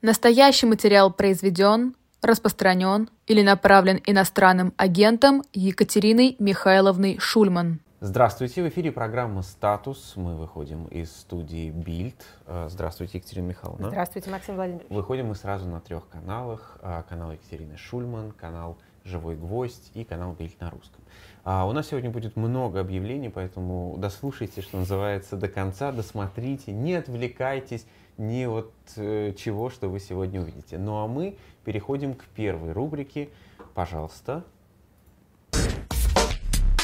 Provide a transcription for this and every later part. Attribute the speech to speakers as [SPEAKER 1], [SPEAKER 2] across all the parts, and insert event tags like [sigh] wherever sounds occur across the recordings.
[SPEAKER 1] Настоящий материал произведен, распространен или направлен иностранным агентом Екатериной Михайловной Шульман.
[SPEAKER 2] Здравствуйте, в эфире программа «Статус». Мы выходим из студии «Бильд». Э, здравствуйте, Екатерина Михайловна.
[SPEAKER 3] Здравствуйте, Максим Владимирович.
[SPEAKER 2] Выходим мы сразу на трех каналах. Э, канал Екатерины Шульман, канал «Живой гвоздь» и канал «Бильд» на русском. А у нас сегодня будет много объявлений, поэтому дослушайте, что называется, до конца, досмотрите, не отвлекайтесь ни от э, чего, что вы сегодня увидите. Ну а мы переходим к первой рубрике. Пожалуйста.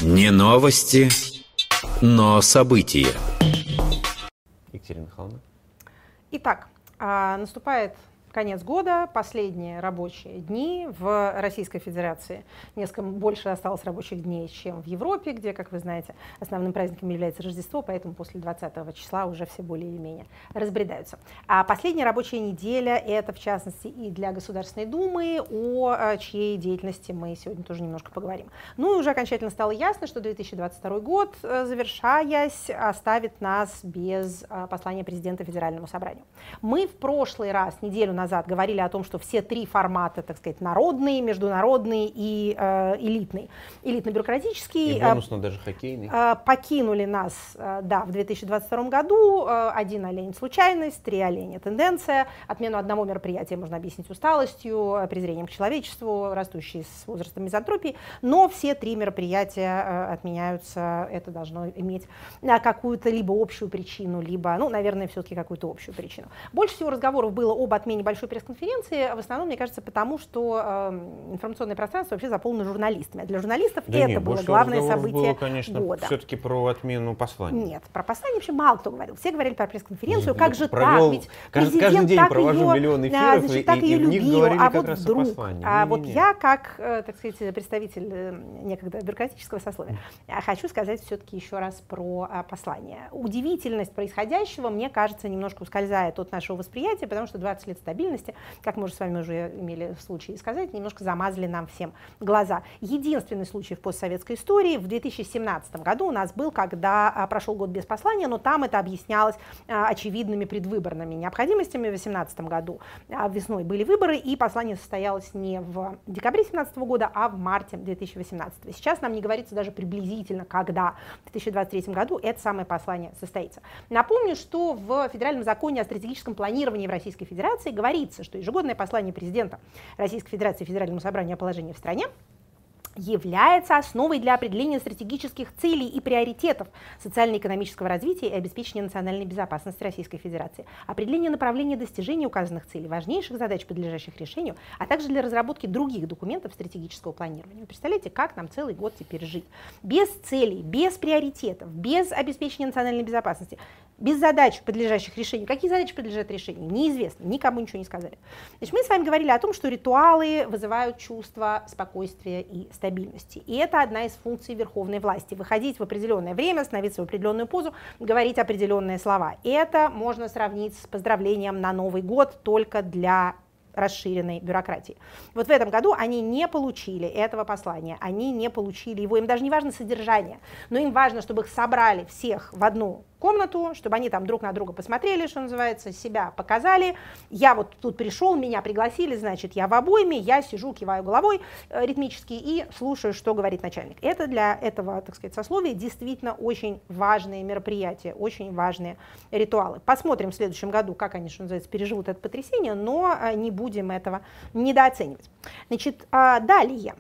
[SPEAKER 4] Не новости, но события.
[SPEAKER 2] Екатерина Михайловна.
[SPEAKER 3] Итак, а, наступает конец года, последние рабочие дни в Российской Федерации. Несколько больше осталось рабочих дней, чем в Европе, где, как вы знаете, основным праздником является Рождество, поэтому после 20 числа уже все более или менее разбредаются. А последняя рабочая неделя – это, в частности, и для Государственной Думы, о э, чьей деятельности мы сегодня тоже немножко поговорим. Ну и уже окончательно стало ясно, что 2022 год, э, завершаясь, оставит нас без э, послания президента Федеральному собранию. Мы в прошлый раз, неделю назад, назад говорили о том, что все три формата, так сказать, народный, международный и э, элитный, элитно-бюрократический,
[SPEAKER 2] и бонусно э, даже хоккейный,
[SPEAKER 3] э, покинули нас, э, да, в 2022 году. Э, один олень – случайность, три оленя – тенденция. Отмену одного мероприятия можно объяснить усталостью, э, презрением к человечеству, растущей с возрастом мизантропии, но все три мероприятия э, отменяются, это должно иметь э, какую-то либо общую причину, либо, ну, наверное, все-таки какую-то общую причину. Больше всего разговоров было об отмене большой пресс-конференции, в основном, мне кажется, потому что э, информационное пространство вообще заполнено журналистами. А для журналистов
[SPEAKER 2] да
[SPEAKER 3] это
[SPEAKER 2] нет,
[SPEAKER 3] было главное событие было,
[SPEAKER 2] конечно,
[SPEAKER 3] года.
[SPEAKER 2] все-таки про отмену послания.
[SPEAKER 3] Нет, про послание вообще мало кто говорил. Все говорили про пресс-конференцию, как же
[SPEAKER 2] провел,
[SPEAKER 3] так? Ведь
[SPEAKER 2] каждый, каждый день
[SPEAKER 3] так
[SPEAKER 2] провожу
[SPEAKER 3] ее,
[SPEAKER 2] миллион эфиров,
[SPEAKER 3] значит,
[SPEAKER 2] и,
[SPEAKER 3] так
[SPEAKER 2] и,
[SPEAKER 3] ее
[SPEAKER 2] и в них
[SPEAKER 3] любил,
[SPEAKER 2] говорили
[SPEAKER 3] а
[SPEAKER 2] как
[SPEAKER 3] вот
[SPEAKER 2] раз
[SPEAKER 3] вдруг,
[SPEAKER 2] о послании.
[SPEAKER 3] а
[SPEAKER 2] не,
[SPEAKER 3] вот
[SPEAKER 2] не,
[SPEAKER 3] я, как, э, так сказать, представитель э, некогда бюрократического сословия, хочу сказать все-таки еще раз про послание. Удивительность происходящего, мне кажется, немножко ускользает от нашего восприятия, потому что 20 лет стабильности, как мы уже с вами уже имели случай сказать, немножко замазали нам всем глаза. Единственный случай в постсоветской истории в 2017 году у нас был, когда а, прошел год без послания, но там это объяснялось а, очевидными предвыборными необходимостями. В 2018 году а, весной были выборы, и послание состоялось не в декабре 2017 года, а в марте 2018. Сейчас нам не говорится даже приблизительно, когда в 2023 году это самое послание состоится. Напомню, что в Федеральном законе о стратегическом планировании в Российской Федерации говорится, что ежегодное послание президента Российской Федерации Федеральному собранию о положении в стране является основой для определения стратегических целей и приоритетов социально-экономического развития и обеспечения национальной безопасности Российской Федерации, определение направления достижения указанных целей, важнейших задач, подлежащих решению, а также для разработки других документов стратегического планирования. Вы представляете, как нам целый год теперь жить? Без целей, без приоритетов, без обеспечения национальной безопасности, без задач, подлежащих решению. Какие задачи подлежат решению? Неизвестно, никому ничего не сказали. Значит, мы с вами говорили о том, что ритуалы вызывают чувство спокойствия и стабильности. И это одна из функций верховной власти. Выходить в определенное время, становиться в определенную позу, говорить определенные слова. Это можно сравнить с поздравлением на Новый год только для расширенной бюрократии. Вот в этом году они не получили этого послания, они не получили его, им даже не важно содержание, но им важно, чтобы их собрали всех в одну комнату, чтобы они там друг на друга посмотрели, что называется, себя показали. Я вот тут пришел, меня пригласили, значит, я в обойме, я сижу, киваю головой э, ритмически и слушаю, что говорит начальник. Это для этого, так сказать, сословия действительно очень важные мероприятия, очень важные ритуалы. Посмотрим в следующем году, как они, что называется, переживут это потрясение, но э, не будем этого недооценивать. Значит, а, далее.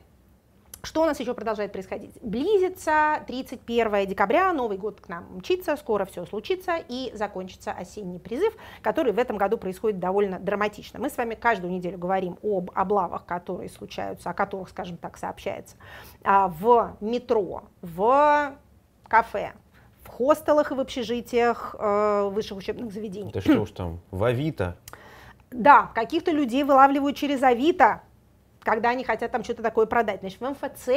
[SPEAKER 3] Что у нас еще продолжает происходить? Близится 31 декабря, Новый год к нам мчится, скоро все случится и закончится осенний призыв, который в этом году происходит довольно драматично. Мы с вами каждую неделю говорим об облавах, которые случаются, о которых, скажем так, сообщается а, в метро, в кафе, в хостелах и в общежитиях э, высших учебных заведений.
[SPEAKER 2] Да что уж там, в Авито.
[SPEAKER 3] Да, каких-то людей вылавливают через Авито, когда они хотят там что-то такое продать. Значит, в МФЦ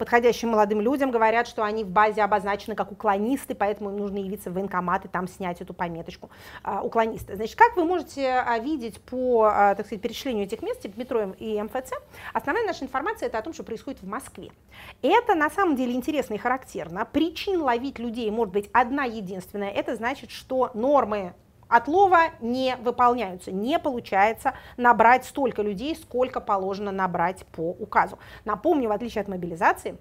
[SPEAKER 3] подходящим молодым людям говорят, что они в базе обозначены как уклонисты, поэтому им нужно явиться в военкомат и там снять эту пометочку а, уклонисты. Значит, как вы можете а, видеть по, а, так сказать, перечислению этих мест, типа метро и МФЦ, основная наша информация это о том, что происходит в Москве. Это на самом деле интересно и характерно. Причин ловить людей может быть одна единственная. Это значит, что нормы отлова не выполняются. Не получается набрать столько людей, сколько положено набрать по указу. Напомню, в отличие от мобилизации,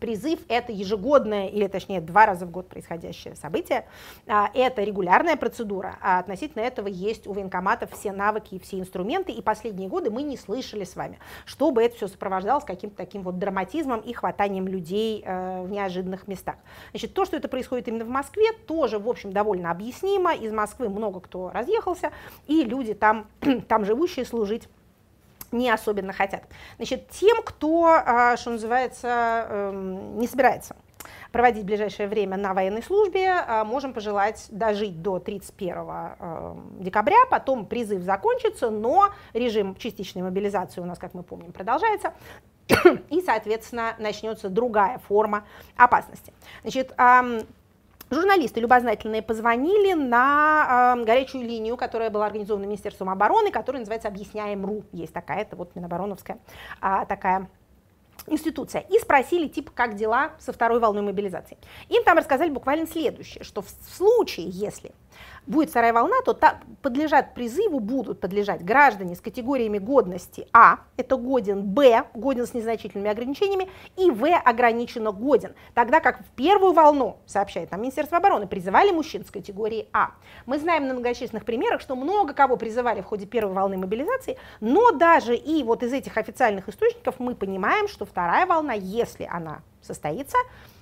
[SPEAKER 3] Призыв – это ежегодное, или точнее два раза в год происходящее событие. А, это регулярная процедура. А относительно этого есть у военкоматов все навыки и все инструменты. И последние годы мы не слышали с вами, чтобы это все сопровождалось каким-то таким вот драматизмом и хватанием людей э, в неожиданных местах. Значит, то, что это происходит именно в Москве, тоже, в общем, довольно объяснимо. Из Москвы много кто разъехался, и люди там, [clears throat] там живущие служить не особенно хотят. Значит, тем, кто, а, что называется, эм, не собирается проводить ближайшее время на военной службе, а, можем пожелать дожить до 31 эм, декабря, потом призыв закончится, но режим частичной мобилизации у нас, как мы помним, продолжается, и, соответственно, начнется другая форма опасности. Значит, Журналисты любознательные позвонили на э, горячую линию, которая была организована Министерством обороны, которая называется «Объясняем.ру». Есть такая, это вот Минобороновская а, такая институция, и спросили, типа, как дела со второй волной мобилизации. Им там рассказали буквально следующее, что в случае, если будет вторая волна, то та, подлежат призыву, будут подлежать граждане с категориями годности А, это годен, Б, годен с незначительными ограничениями, и В, ограниченно годен. Тогда как в первую волну, сообщает нам Министерство обороны, призывали мужчин с категории А. Мы знаем на многочисленных примерах, что много кого призывали в ходе первой волны мобилизации, но даже и вот из этих официальных источников мы понимаем, что вторая волна, если она состоится,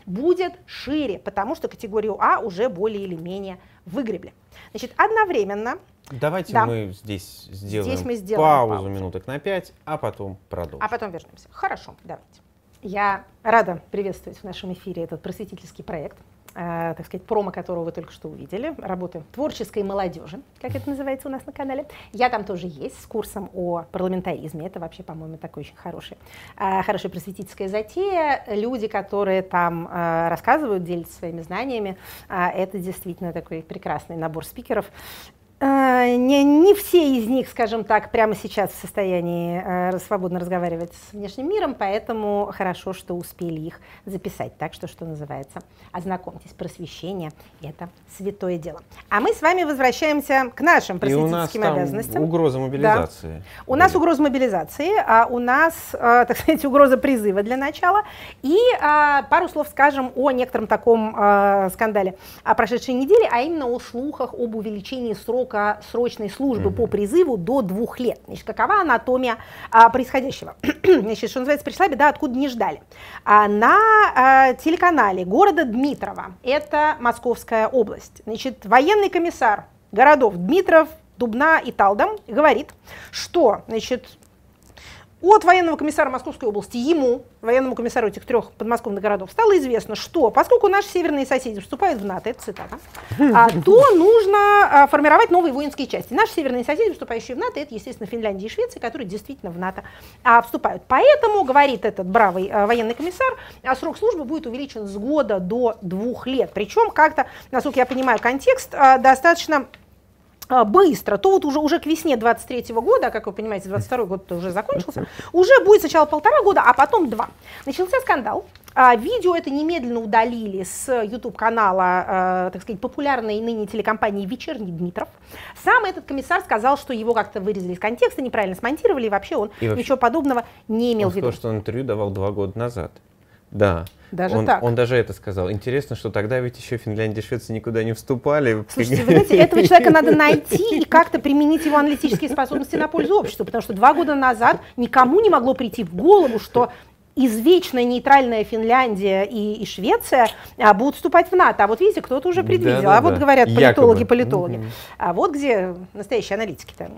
[SPEAKER 3] будет шире, потому что категорию А уже более или менее выгребли. Значит, одновременно...
[SPEAKER 2] Давайте да, мы здесь сделаем, здесь мы сделаем паузу, паузу минуток на 5, а потом продолжим.
[SPEAKER 3] А потом вернемся. Хорошо, давайте. Я рада приветствовать в нашем эфире этот просветительский проект так сказать, промо, которого вы только что увидели, работы творческой молодежи, как это называется у нас на канале. Я там тоже есть с курсом о парламентаризме. Это вообще, по-моему, такой очень хороший, э, хорошая просветительская затея. Люди, которые там э, рассказывают, делятся своими знаниями, э, это действительно такой прекрасный набор спикеров. Э, не, не все из них, скажем так, прямо сейчас в состоянии э, свободно разговаривать с внешним миром, поэтому хорошо, что успели их записать. Так что, что называется, ознакомьтесь, просвещение – это святое дело. А мы с вами возвращаемся к нашим просветительским
[SPEAKER 2] И у нас
[SPEAKER 3] обязанностям.
[SPEAKER 2] Там угроза мобилизации.
[SPEAKER 3] Да. У нас угроза мобилизации, а у нас, э, [laughs] так сказать, угроза призыва для начала. И э, пару слов скажем о некотором таком э, скандале о прошедшей неделе, а именно о слухах об увеличении срока срока срочной службы mm-hmm. по призыву до двух лет. Значит, какова анатомия а, происходящего? [clears throat] Значит, что называется, пришла беда, откуда не ждали. А, на а, телеканале города Дмитрова, это Московская область, значит, военный комиссар городов Дмитров, Дубна и Талдом говорит, что значит, от военного комиссара Московской области ему, военному комиссару этих трех подмосковных городов, стало известно, что поскольку наши северные соседи вступают в НАТО, это цитата, [laughs] а, то нужно а, формировать новые воинские части. Наши северные соседи, вступающие в НАТО, это, естественно, Финляндия и Швеция, которые действительно в НАТО а, вступают. Поэтому, говорит этот бравый военный комиссар, срок службы будет увеличен с года до двух лет. Причем как-то, насколько я понимаю контекст, достаточно а, быстро, то вот уже, уже к весне 23 -го года, как вы понимаете, 22 год уже закончился, уже будет сначала полтора года, а потом два. Начался скандал, а, видео это немедленно удалили с YouTube-канала, а, так сказать, популярной ныне телекомпании «Вечерний Дмитров». Сам этот комиссар сказал, что его как-то вырезали из контекста, неправильно смонтировали, и вообще он и вообще, ничего подобного не имел
[SPEAKER 2] в
[SPEAKER 3] виду.
[SPEAKER 2] Он сказал, что он интервью давал два года назад. Да.
[SPEAKER 3] Даже
[SPEAKER 2] он,
[SPEAKER 3] так.
[SPEAKER 2] Он даже это сказал. Интересно, что тогда ведь еще Финляндия и Швеция никуда не вступали.
[SPEAKER 3] Слушайте, вы знаете, этого человека надо найти и как-то применить его аналитические способности на пользу обществу, потому что два года назад никому не могло прийти в голову, что извечно нейтральная Финляндия и, и Швеция а, будут вступать в НАТО. А вот видите, кто-то уже предвидел. Да, да, а вот да. говорят политологи, политологи. Mm-hmm. А вот где настоящие аналитики-то,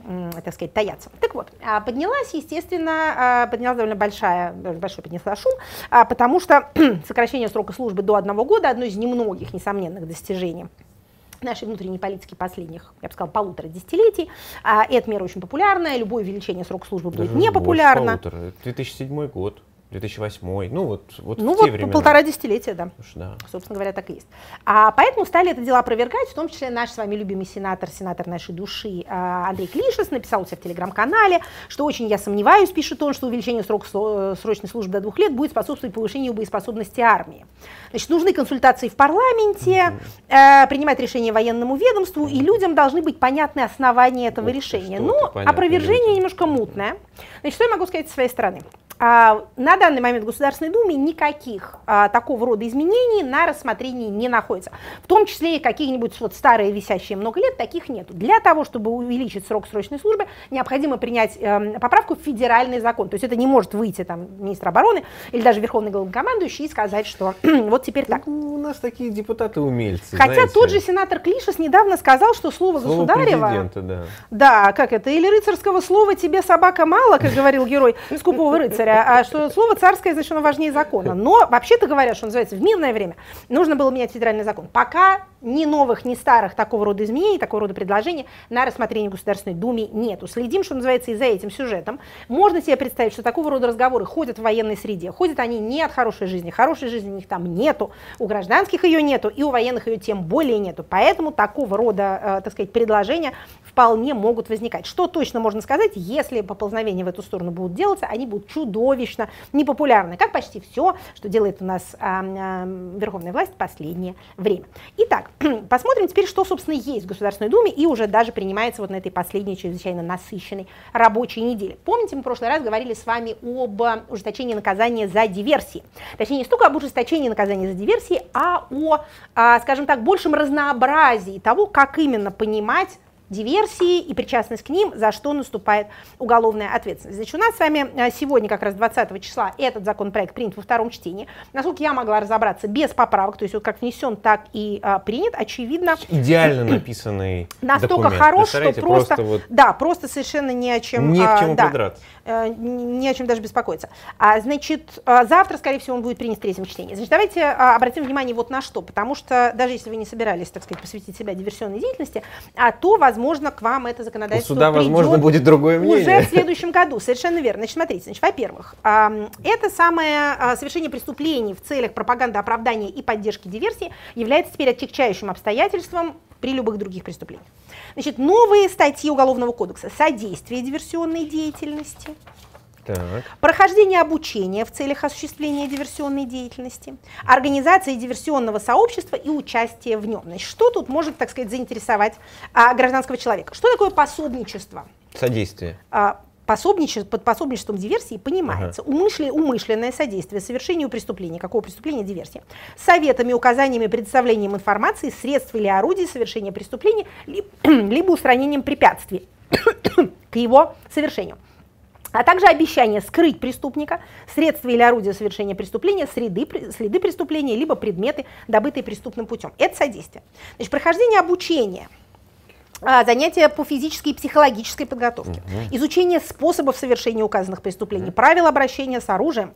[SPEAKER 3] так сказать, таятся. Так вот, а, поднялась, естественно, а, поднялась довольно большая, большой поднесла шум, а, потому что [clears throat] сокращение срока службы до одного года одно из немногих несомненных достижений нашей внутренней политики последних, я бы сказала, полутора десятилетий. А, эта мера очень популярная, любое увеличение срока службы будет непопулярно.
[SPEAKER 2] Больше полутора. 2007 год. 2008, ну вот, вот
[SPEAKER 3] ну
[SPEAKER 2] в
[SPEAKER 3] вот
[SPEAKER 2] те времена.
[SPEAKER 3] полтора десятилетия, да.
[SPEAKER 2] Уж да.
[SPEAKER 3] Собственно говоря, так и есть. А поэтому стали это дело опровергать, в том числе наш с вами любимый сенатор, сенатор нашей души а, Андрей Клишес написал у себя в телеграм-канале, что очень я сомневаюсь, пишет он, что увеличение срока сло- срочной службы до двух лет будет способствовать повышению боеспособности армии. Значит, нужны консультации в парламенте, э, принимать решения военному ведомству, и людям должны быть понятны основания этого
[SPEAKER 2] ты,
[SPEAKER 3] решения.
[SPEAKER 2] понятно
[SPEAKER 3] опровержение
[SPEAKER 2] людям.
[SPEAKER 3] немножко мутное. Значит, что я могу сказать со своей стороны? А, на данный момент в Государственной Думе никаких а, такого рода изменений на рассмотрении не находится. В том числе и какие-нибудь вот старые, висящие много лет, таких нет. Для того, чтобы увеличить срок срочной службы, необходимо принять эм, поправку в федеральный закон. То есть это не может выйти там министр обороны или даже верховный главнокомандующий и сказать, что [clears throat] вот теперь так.
[SPEAKER 2] Ну, у нас такие депутаты-умельцы,
[SPEAKER 3] Хотя
[SPEAKER 2] знаете.
[SPEAKER 3] тот же сенатор Клишес недавно сказал, что слово,
[SPEAKER 2] Слово
[SPEAKER 3] государева...
[SPEAKER 2] да.
[SPEAKER 3] Да, как это? Или рыцарского слова тебе собака мало, как говорил герой [laughs] скупого рыцаря, а что слово царское, значит, оно важнее закона. Но вообще-то говоря, что называется, в мирное время нужно было менять федеральный закон. Пока ни новых, ни старых такого рода изменений, такого рода предложений на рассмотрение Государственной Думе нету. Следим, что называется, и за этим сюжетом. Можно себе представить, что такого рода разговоры ходят в военной среде. Ходят они не от хорошей жизни. Хорошей жизни у них там нету. У гражданских ее нету, и у военных ее тем более нету. Поэтому такого рода, э, так сказать, предложения вполне могут возникать. Что точно можно сказать, если поползновения в эту сторону будут делаться, они будут чудовищно непопулярны, как почти все, что делает у нас верховная власть в последнее время. Итак, [clears throat] посмотрим теперь, что, собственно, есть в Государственной Думе и уже даже принимается вот на этой последней чрезвычайно насыщенной рабочей неделе. Помните, мы в прошлый раз говорили с вами об а, ужесточении наказания за диверсии. Точнее, не столько об ужесточении наказания за диверсии, а о, а, скажем так, большем разнообразии того, как именно понимать диверсии и причастность к ним, за что наступает уголовная ответственность. Значит, у нас с вами а, сегодня, как раз 20 числа, этот законопроект принят во втором чтении. Насколько я могла разобраться, без поправок, то есть вот как внесен, так и а, принят, очевидно,
[SPEAKER 2] Идеально написанный
[SPEAKER 3] настолько
[SPEAKER 2] документ.
[SPEAKER 3] хорош, что
[SPEAKER 2] Представляете,
[SPEAKER 3] просто,
[SPEAKER 2] вот
[SPEAKER 3] да, просто совершенно не о чем,
[SPEAKER 2] не
[SPEAKER 3] а,
[SPEAKER 2] к чему
[SPEAKER 3] да,
[SPEAKER 2] придраться.
[SPEAKER 3] Э, не о чем даже беспокоиться. А, значит, а, завтра, скорее всего, он будет принят в третьем чтении. Значит, давайте а, обратим внимание вот на что, потому что даже если вы не собирались, так сказать, посвятить себя диверсионной деятельности, а, то, возможно, к вам это
[SPEAKER 2] У
[SPEAKER 3] законодательство
[SPEAKER 2] суда, возможно, будет другое мнение.
[SPEAKER 3] уже в следующем году, совершенно верно. Значит, смотрите, значит, во-первых, это самое а, совершение преступлений в целях пропаганды, оправдания и поддержки диверсии является теперь отягчающим обстоятельством при любых других преступлениях. Значит, новые статьи Уголовного кодекса. Содействие диверсионной деятельности,
[SPEAKER 2] Так.
[SPEAKER 3] прохождение обучения в целях осуществления диверсионной деятельности, организация диверсионного сообщества и участие в нем. Значит, что тут может, так сказать, заинтересовать а, гражданского человека? Что такое пособничество?
[SPEAKER 2] Содействие.
[SPEAKER 3] А, пособниче- под пособничеством диверсии понимается умышле- умышленное содействие совершению преступления. Какого преступления? Диверсия. Советами, указаниями, предоставлением информации, средств или орудий совершения преступления, ли- [clears throat] либо устранением препятствий [clears throat] к его совершению а также обещание скрыть преступника, средства или орудия совершения преступления, среды, следы преступления, либо предметы, добытые преступным путем. Это содействие. Значит, прохождение обучения, занятия по физической и психологической подготовке, изучение способов совершения указанных преступлений, правил обращения с оружием,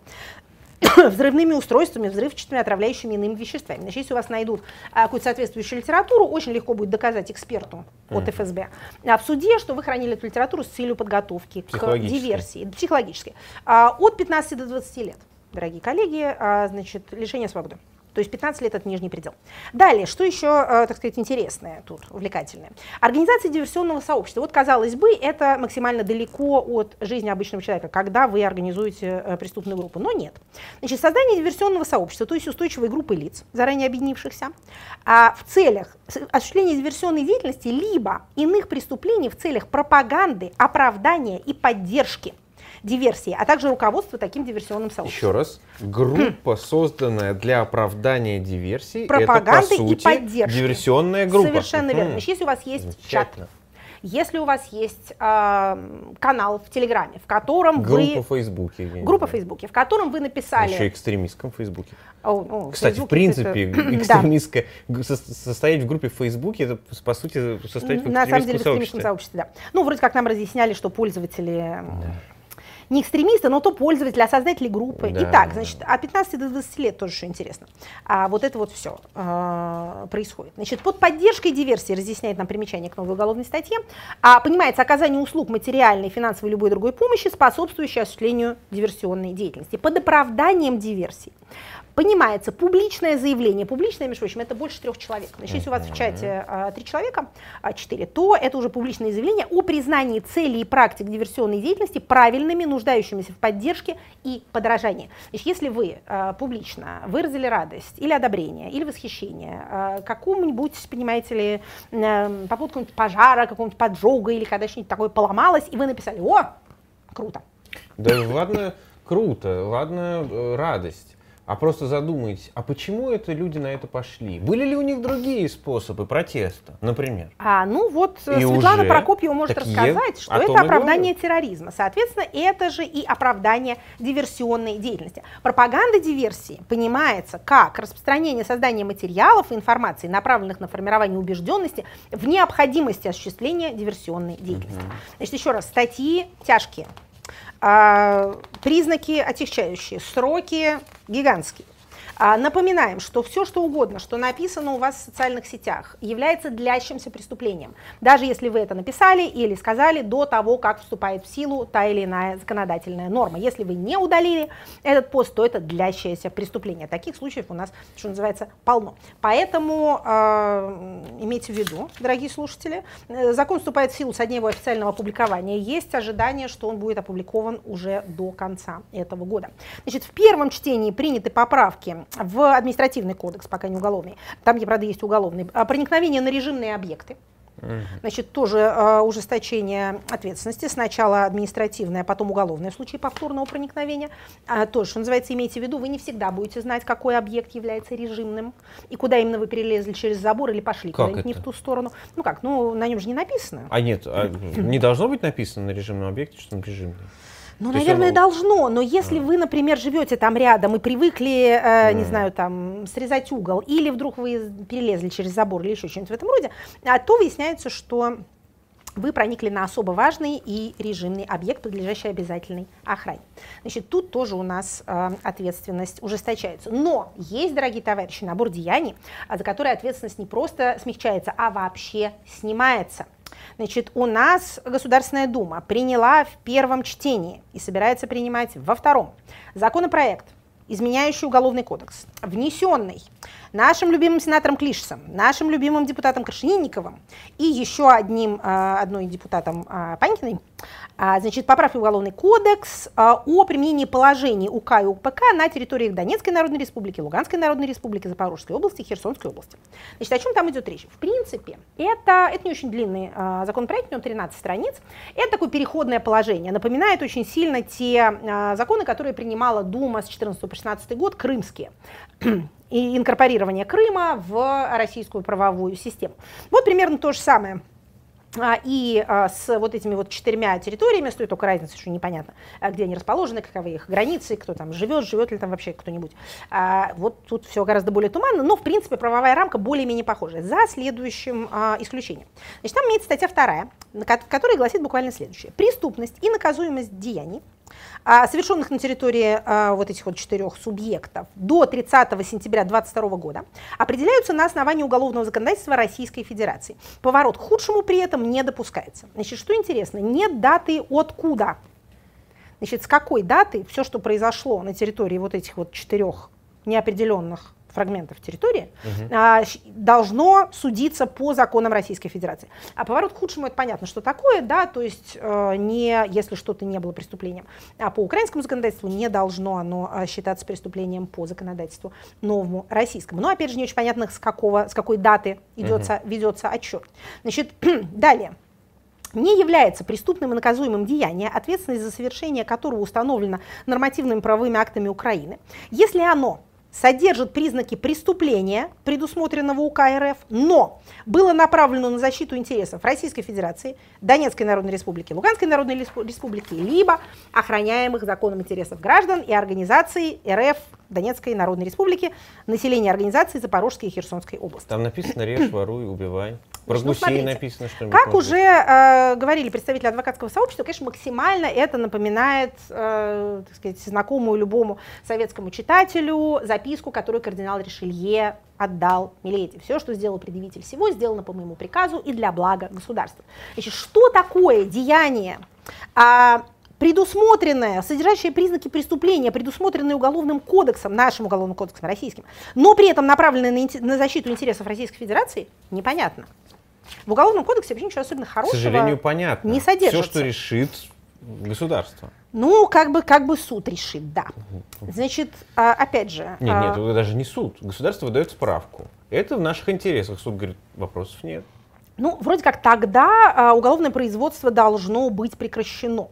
[SPEAKER 3] [coughs] взрывными устройствами, взрывчатыми, отравляющими иными веществами. Значит, если у вас найдут а, какую-то соответствующую литературу, очень легко будет доказать эксперту от ФСБ а, в суде, что вы хранили эту литературу с целью подготовки к диверсии, психологически. А, от 15 до 20 лет, дорогие коллеги, а, значит, лишение свободы. То есть 15 лет это нижний предел. Далее, что еще, э, так сказать, интересное тут, увлекательное? Организация диверсионного сообщества. Вот, казалось бы, это максимально далеко от жизни обычного человека, когда вы организуете э, преступную группу. Но нет. Значит, создание диверсионного сообщества, то есть устойчивой группы лиц, заранее объединившихся, а в целях осуществления диверсионной деятельности либо иных преступлений в целях пропаганды, оправдания и поддержки диверсии, а также руководство таким диверсионным сообществом.
[SPEAKER 2] Еще раз. Группа, созданная для оправдания диверсии,
[SPEAKER 3] Пропаганды
[SPEAKER 2] это, по
[SPEAKER 3] и
[SPEAKER 2] сути,
[SPEAKER 3] поддержки.
[SPEAKER 2] диверсионная группа.
[SPEAKER 3] Совершенно верно. Значит, если у вас есть чат, если у вас есть а, канал в Телеграме, в котором
[SPEAKER 2] Группа
[SPEAKER 3] вы...
[SPEAKER 2] в Фейсбуке.
[SPEAKER 3] Группа в. Фейсбуке, в котором вы написали...
[SPEAKER 2] Еще экстремистском Фейсбуке.
[SPEAKER 3] О, о,
[SPEAKER 2] Кстати, в
[SPEAKER 3] Фейсбуке
[SPEAKER 2] принципе,
[SPEAKER 3] это- Да.
[SPEAKER 2] экстремистская, со- состоять в группе в Фейсбуке, это, по сути, состоять в
[SPEAKER 3] На самом деле в
[SPEAKER 2] экстремистском
[SPEAKER 3] экстремистском
[SPEAKER 2] сообществе.
[SPEAKER 3] сообществе, да. Ну, вроде как нам разъясняли, что пользователи м, не экстремисты, но то пользователи, а создатели группы.
[SPEAKER 2] Да.
[SPEAKER 3] Итак, значит, от 15 до 20 лет тоже что интересно. А вот это вот все э, происходит. Значит, под поддержкой диверсии, разъясняет нам примечание к новой уголовной статье, а, понимается оказание услуг материальной, финансовой и любой другой помощи, способствующей осуществлению диверсионной деятельности. Под оправданием диверсии понимается публичное заявление. Публичное, между прочим, это больше трех человек. Значит, если у вас в чате а, три человека, а, четыре, то это уже публичное заявление о признании целей и практик диверсионной деятельности правильными, нуждающимися в поддержке и подражании. Значит, если вы а, публично выразили радость или одобрение, или восхищение а, какому-нибудь, понимаете ли, а, по поводу какого-нибудь пожара, какого-нибудь поджога, или когда что-нибудь такое поломалось, и вы написали «О, круто!»
[SPEAKER 2] Да ладно, круто, ладно, э, радость. А просто задумайтесь, а почему это люди на это пошли? Были ли у них другие способы протеста, например?
[SPEAKER 3] А, ну вот э,
[SPEAKER 2] И
[SPEAKER 3] Светлана
[SPEAKER 2] уже
[SPEAKER 3] Прокопьева может рассказать, что это оправдание
[SPEAKER 2] говорю.
[SPEAKER 3] терроризма. Соответственно, это же и оправдание диверсионной деятельности. Пропаганда диверсии понимается как распространение создания материалов и информации, направленных на формирование убежденности в необходимости осуществления диверсионной деятельности. Значит, еще раз, статьи тяжкие. А, признаки отягчающие, сроки гигантские. А, Напоминаем, что все, что угодно, что написано у вас в социальных сетях, является длящимся преступлением. Даже если вы это написали или сказали до того, как вступает в силу та или иная законодательная норма. Если вы не удалили этот пост, то это длящееся преступление. Таких случаев у нас, что называется, полно. Поэтому э, имейте в виду, дорогие слушатели, э, закон вступает в силу со дня его официального опубликования. Есть ожидание, что он будет опубликован уже до конца этого года. Значит, в первом чтении приняты поправки в административный кодекс, пока не уголовный, там, где, правда, есть уголовный, а, проникновение на режимные объекты. Значит, тоже э, ужесточение ответственности. Сначала административное, а потом уголовное в случае повторного проникновения. А, тоже, что называется, имейте в виду, вы не всегда будете знать, какой объект является режимным и куда именно вы перелезли через забор или пошли куда-нибудь не в ту сторону. Ну как, ну на нем же не написано.
[SPEAKER 2] А нет, а не должно быть написано на режимном объекте, что он режимный.
[SPEAKER 3] Ну,
[SPEAKER 2] То
[SPEAKER 3] наверное,
[SPEAKER 2] он-
[SPEAKER 3] должно, но если вы, например, живете там рядом и привыкли, э, не знаю, там, срезать угол, или вдруг вы перелезли через забор или еще что-нибудь в этом роде, а, то выясняется, что вы проникли на особо важный и режимный объект, подлежащий обязательной охране. Значит, тут тоже у нас э, ответственность ужесточается. Но есть, дорогие товарищи, набор деяний, а, за которые ответственность не просто смягчается, а вообще снимается. Значит, у нас Государственная Дума приняла в первом чтении и собирается принимать во втором законопроект, изменяющий Уголовный кодекс, внесенный нашим любимым сенатором Клишесом, нашим любимым депутатом Крашенинниковым и еще одним, а, одной депутатом а, Панькиной, а, значит, поправки Уголовный кодекс о применении положений УК и УПК на территориях Донецкой Народной Республики, Луганской Народной Республики, Запорожской области, Херсонской области. Значит, о чем там идет речь? В принципе, это, это не очень длинный законопроект, у него 13 страниц. Это такое переходное положение. Напоминает очень сильно те законы, которые принимала Дума с 14 по 16 год, крымские и инкорпорирование Крыма в российскую правовую систему. Вот примерно то же самое. А, И а, с вот этими вот четырьмя территориями, стоит только разница, что непонятно, а, где они расположены, каковы их границы, кто там живет, живет ли там вообще кто-нибудь. Вот тут все гораздо более туманно, но в принципе правовая рамка более-менее похожая, за следующим исключением. Значит, там имеется статья вторая, которая гласит буквально следующее. Преступность и наказуемость деяний, совершенных на территории а, вот этих вот четырех субъектов до 30 сентября 2022 года, определяются на основании уголовного законодательства Российской Федерации. Поворот к худшему при этом не допускается. Значит, что интересно, нет даты откуда. Значит, с какой даты все, что произошло на территории вот этих вот четырех неопределенных фрагментов территории, а, щ- должно судиться по законам Российской Федерации. А поворот к худшему, это понятно, что такое, да, то есть э, не, если что-то не было преступлением, а по украинскому законодательству не должно оно а, считаться преступлением по законодательству новому российскому. Но, опять же, не очень понятно, с, какого, с какой даты идется, ведется отчет. Значит, [clears throat] далее не является преступным и наказуемым деяние, ответственность за совершение которого установлена нормативными правовыми актами Украины, если оно содержит признаки преступления, предусмотренного УК РФ, но было направлено на защиту интересов Российской Федерации, Донецкой Народной Республики, Луганской Народной Респу- Республики, либо охраняемых законом интересов граждан и организаций РФ, Донецкой Народной Республики, население организации Запорожской и Херсонской области.
[SPEAKER 2] Там написано «режь, воруй, убивай». Про
[SPEAKER 3] Ну,
[SPEAKER 2] гусей
[SPEAKER 3] смотрите,
[SPEAKER 2] написано что
[SPEAKER 3] Как уже э, говорили представители адвокатского сообщества, конечно, максимально это напоминает, э, так сказать, знакомую любому советскому читателю записку, которую кардинал Ришелье отдал Миледи. Все, что сделал предъявитель всего, сделано по моему приказу и для блага государства. Значит, что такое деяние, а, предусмотренное, содержащее признаки преступления, предусмотренное уголовным кодексом, нашим уголовным кодексом российским, но при этом направленное на, на защиту интересов Российской Федерации, непонятно. В Уголовном кодексе вообще ничего особенно
[SPEAKER 2] К
[SPEAKER 3] хорошего
[SPEAKER 2] сожалению, понятно.
[SPEAKER 3] не содержится.
[SPEAKER 2] Все, что решит государство.
[SPEAKER 3] Ну, как бы, как бы суд решит, да. Значит, а, опять же...
[SPEAKER 2] Нет,
[SPEAKER 3] а,
[SPEAKER 2] нет, это даже не суд. Государство выдает справку. Это в наших интересах. Суд говорит, вопросов нет.
[SPEAKER 3] Ну, вроде как тогда а, уголовное производство должно быть прекращено.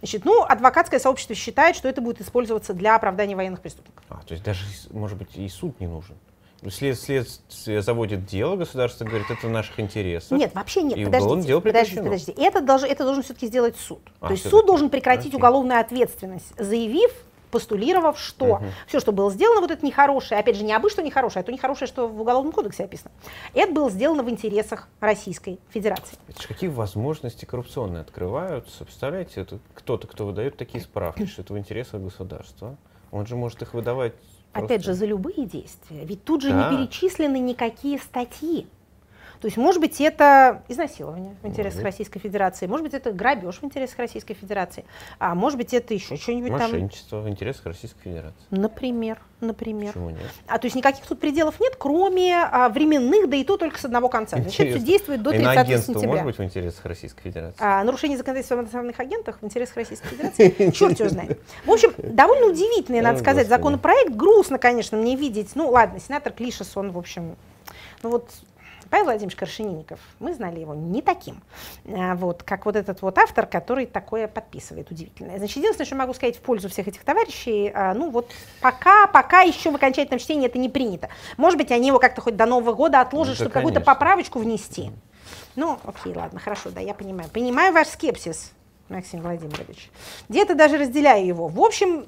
[SPEAKER 3] Значит, ну, адвокатское сообщество считает, что это будет использоваться для оправдания военных преступников.
[SPEAKER 2] А, то есть даже, может быть, и суд не нужен. След, следствие заводит дело, государство говорит, это в наших интересах.
[SPEAKER 3] Нет, вообще нет.
[SPEAKER 2] И
[SPEAKER 3] подождите,
[SPEAKER 2] дело
[SPEAKER 3] подождите,
[SPEAKER 2] прекращено.
[SPEAKER 3] подождите. Это, должен, это должен все-таки сделать суд.
[SPEAKER 2] А,
[SPEAKER 3] То есть суд должен прекратить
[SPEAKER 2] Окей.
[SPEAKER 3] уголовную ответственность, заявив, постулировав, что
[SPEAKER 2] Мгм.
[SPEAKER 3] все, что было сделано, вот это нехорошее, опять же, не абы что нехорошее, а то нехорошее, что в Уголовном кодексе описано, это было сделано в интересах Российской Федерации.
[SPEAKER 2] Это ж какие возможности коррупционные открываются. Представляете, это кто-то, кто выдает такие справки, что это в интересах государства. Он же может их выдавать.
[SPEAKER 3] Опять
[SPEAKER 2] просто-
[SPEAKER 3] же, за любые действия. Ведь тут же
[SPEAKER 2] Да.
[SPEAKER 3] не перечислены никакие статьи. То есть, может быть, это изнасилование в интересах. Российской Федерации, может быть, это грабеж в интересах Российской Федерации, а может быть, это еще что-нибудь там.
[SPEAKER 2] Мошенничество в интересах Российской Федерации.
[SPEAKER 3] Например, например.
[SPEAKER 2] Почему нет?
[SPEAKER 3] А то есть никаких тут пределов нет, кроме а, временных, да и то только с одного конца. Значит, это все
[SPEAKER 2] Интересно.
[SPEAKER 3] действует до
[SPEAKER 2] А
[SPEAKER 3] 30
[SPEAKER 2] Иноагентство
[SPEAKER 3] сентября.
[SPEAKER 2] может быть в интересах Российской Федерации?
[SPEAKER 3] А, нарушение законодательства об иностранных агентах в интересах Российской Федерации, черт его знает. В общем, довольно удивительный, надо
[SPEAKER 2] О,
[SPEAKER 3] сказать, законопроект. Грустно, конечно, мне видеть. Ну, ладно, сенатор Клишес, он, в общем, ну вот Павел Владимирович Крашенинников, мы знали его не таким, а, вот, как вот этот вот автор, который такое подписывает, удивительное. Значит, единственное, что могу сказать в пользу всех этих товарищей, а, ну вот пока, пока еще в окончательном чтении это не принято. Может быть, они его как-то хоть до Нового года отложат,
[SPEAKER 2] Ну, да,
[SPEAKER 3] чтобы какую-то поправочку внести. Ну, окей, ладно, хорошо, да, я понимаю. Понимаю ваш скепсис, Максим Владимирович. Где-то даже разделяю его. В общем,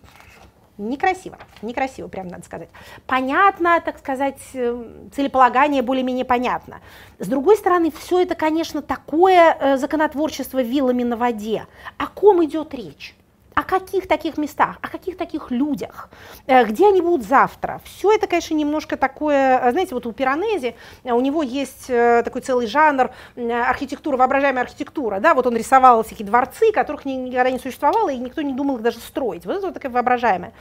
[SPEAKER 3] некрасиво, некрасиво, прям надо сказать. Понятно, так сказать, э, целеполагание более-менее понятно. С другой стороны, все это, конечно, такое э, законотворчество вилами на воде. О ком идет речь? О каких таких местах, о каких таких людях, Э, где они будут завтра. Все это, конечно, немножко такое, э, знаете, вот у Пиранези, э, у него есть такой целый жанр архитектура, воображаемая архитектура, да, вот он рисовал всякие дворцы, которых ни- никогда не существовало, и никто не думал их даже строить. Вот это вот такое воображаемое,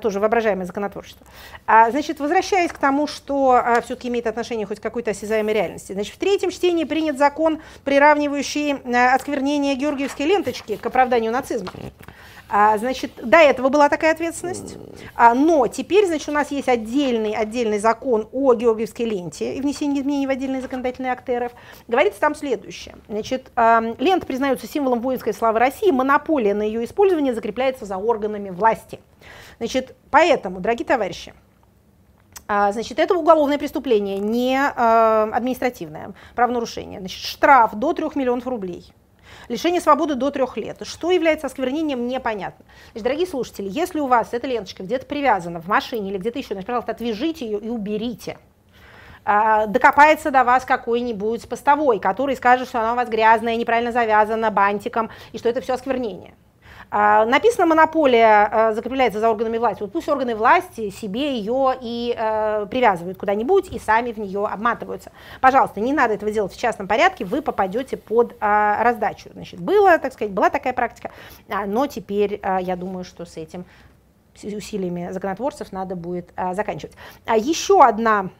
[SPEAKER 3] тоже воображаемое законотворчество. А, значит, возвращаясь к тому, что все-таки имеет отношение хоть к какой-то осязаемой реальности. Значит, в третьем чтении принят закон, приравнивающий осквернение георгиевской ленточки к оправданию нацизма. А, значит, до этого была такая ответственность, а, но теперь, значит, у нас есть отдельный, отдельный закон о георгиевской ленте и внесении изменений в отдельные законодательные акты РФ. Говорится там следующее. Значит, а, лента признается символом воинской славы России, монополия на ее использование закрепляется за органами власти. Значит, поэтому, дорогие товарищи, а, Значит, это уголовное преступление, не а, административное правонарушение. Значит, штраф до 3 миллионов рублей. Лишение свободы до трех лет. Что является осквернением, непонятно. Значит, дорогие слушатели, если у вас эта ленточка где-то привязана в машине или где-то еще, значит, пожалуйста, отвяжите ее и уберите. А, Докопается до вас какой-нибудь постовой, который скажет, что она у вас грязная, неправильно завязана бантиком, и что это все осквернение. А, Написано монополия а, закрепляется за органами власти. Вот пусть органы власти себе ее и э, привязывают куда-нибудь и сами в нее обматываются. Пожалуйста, не надо этого делать в частном порядке, вы попадете под а, раздачу. Значит, было, так сказать, была такая практика, а, но теперь я думаю, что с этим с усилиями законотворцев надо будет заканчивать. А еще одна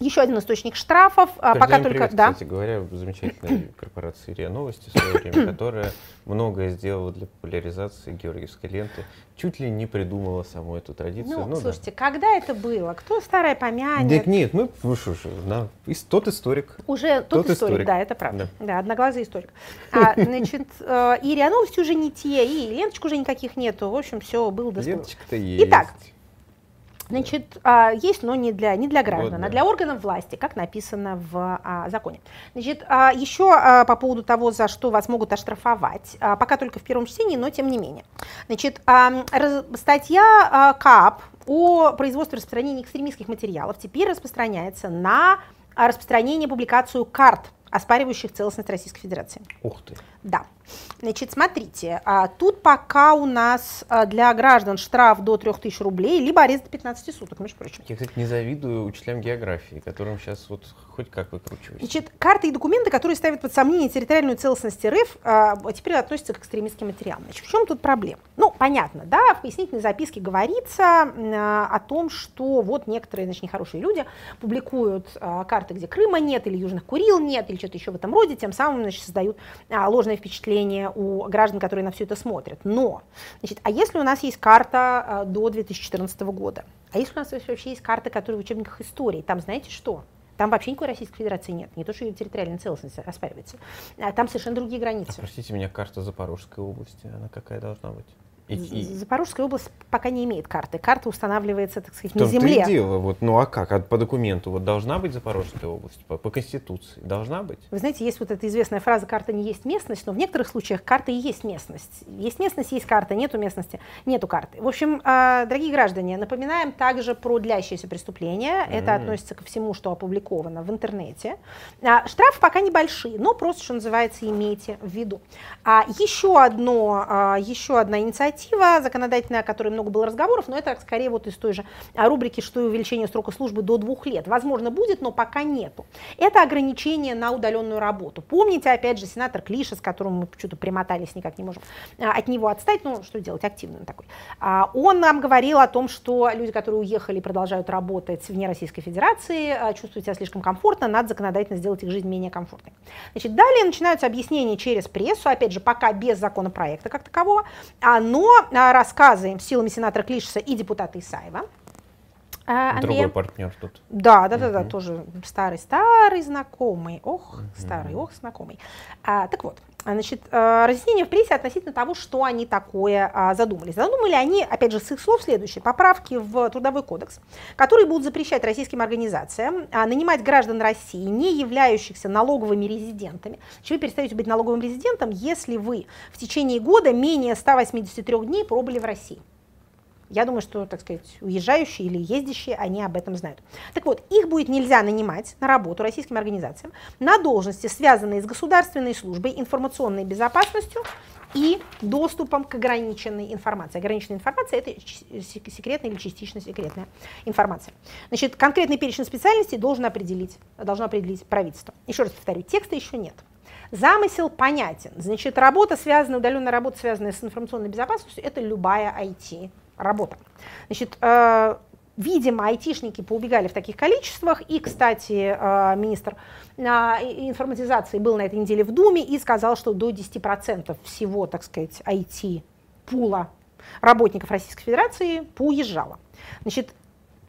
[SPEAKER 3] еще один источник штрафов, а, пока
[SPEAKER 2] Передаем
[SPEAKER 3] только
[SPEAKER 2] привет,
[SPEAKER 3] да.
[SPEAKER 2] кстати говоря, замечательной [coughs] корпорации РИА Новости в свое время, [coughs] которая многое сделала для популяризации георгиевской ленты. Чуть ли не придумала саму эту традицию.
[SPEAKER 3] Ну,
[SPEAKER 2] Ну да.
[SPEAKER 3] слушайте, когда это было? Кто старое помянет?
[SPEAKER 2] Нет, нет, мы, вы что же, на- тот историк.
[SPEAKER 3] Уже тот,
[SPEAKER 2] Тот
[SPEAKER 3] историк,
[SPEAKER 2] историк.
[SPEAKER 3] да, это правда. Да, одноглазый историк. А, [laughs] значит, э, и РИА Новости уже не те, и ленточек уже никаких нету. В общем, все было да сбылось.
[SPEAKER 2] Ленточка-то есть.
[SPEAKER 3] Итак, Значит, а, есть, но не для, не для граждан,
[SPEAKER 2] Вот,
[SPEAKER 3] а
[SPEAKER 2] да.
[SPEAKER 3] для органов власти, как написано в а, законе. Значит, а, еще а, по поводу того, за что вас могут оштрафовать, а, пока только в первом чтении, но тем не менее. Значит, а, раз- статья а, КАП о производстве и распространении экстремистских материалов теперь распространяется на а, распространение, публикацию карт, оспаривающих целостность Российской Федерации.
[SPEAKER 2] Ух ты.
[SPEAKER 3] Да. Значит, смотрите, а, тут пока у нас а, для граждан штраф до 3000 рублей, либо арест до 15 суток, между прочим.
[SPEAKER 2] Я, кстати, не завидую учителям географии, которым сейчас вот хоть как выкручиваюсь.
[SPEAKER 3] Значит, карты и документы, которые ставят под сомнение территориальную целостность РФ, а, теперь относятся к экстремистским материалам. Значит, в чем тут проблема? Ну, понятно, да, в пояснительной записке говорится а, о том, что вот некоторые, значит, нехорошие люди публикуют а, карты, где Крыма нет, или Южных Курил нет, или что-то еще в этом роде, тем самым, значит, создают а, ложное впечатление у граждан, которые на все это смотрят. Но, значит, а если у нас есть карта а, до 2014 года? А если у нас вообще есть карты, которые в учебниках истории? Там знаете что? Там вообще никакой Российской Федерации нет. Не то, что ее территориальная целостность оспаривается. А Там совершенно другие
[SPEAKER 2] А,
[SPEAKER 3] границы.
[SPEAKER 2] простите меня, карта Запорожской области, она какая должна быть?
[SPEAKER 3] Запорожская область пока не имеет карты. Карта устанавливается, так сказать, на
[SPEAKER 2] том-то и
[SPEAKER 3] земле.
[SPEAKER 2] дело, вот, ну а как? А по документу вот должна быть Запорожская область? По, по Конституции должна быть?
[SPEAKER 3] Вы знаете, есть вот эта известная фраза «карта не есть местность», но в некоторых случаях карта и есть местность. Есть местность, есть карта, нету местности, нету карты. В общем, а, дорогие граждане, напоминаем также про длящееся преступление. Это
[SPEAKER 2] Мгм.
[SPEAKER 3] относится ко всему, что опубликовано в интернете. А, Штрафы пока небольшие, но просто, что называется, имейте в виду. А Еще, одно, а, еще одна инициатива законодательная, о которой много было разговоров, но это скорее вот из той же а, рубрики, что и увеличение срока службы до двух лет. Возможно, будет, но пока нету. Это ограничение на удаленную работу. Помните, опять же, сенатор Клиша, с которым мы что-то примотались, никак не можем а, от него отстать, ну, что делать, активный он такой. А, Он нам говорил о том, что люди, которые уехали и продолжают работать вне Российской Федерации, чувствуют себя слишком комфортно, надо законодательно сделать их жизнь менее комфортной. Значит, далее начинаются объяснения через прессу, опять же, пока без законопроекта как такового, а, но а, рассказы силами сенатора Клишеса и депутата Исаева. А, Андрея.
[SPEAKER 2] Другой партнер тут.
[SPEAKER 3] Да, да, да, да, тоже старый, старый знакомый. Ох, старый, ох, знакомый. А, так вот, значит, а, разъяснение в прессе относительно того, что они такое а, задумали. Задумали они, опять же, с их слов следующее. Поправки в Трудовой кодекс, которые будут запрещать российским организациям а, нанимать граждан России, не являющихся налоговыми резидентами. Значит, вы перестаете быть налоговым резидентом, если вы в течение года менее 183 дней пробыли в России. Я думаю, что, так сказать, уезжающие или ездящие, они об этом знают. Так вот, их будет нельзя нанимать на работу российским организациям на должности, связанные с государственной службой, информационной безопасностью и доступом к ограниченной информации. Ограниченная информация – это секретная или частично секретная информация. Значит, конкретный перечень специальностей должен определить, должно определить правительство. Еще раз повторю, текста еще нет. Замысел понятен. Значит, работа, связанная, удаленная работа, связанная с информационной безопасностью, это любая IT работа. Значит, э, видимо, айтишники поубегали в таких количествах, и, кстати, э, министр э, информатизации был на этой неделе в Думе и сказал, что до 10% всего, так сказать, IT-пула работников Российской Федерации поуезжало. Значит,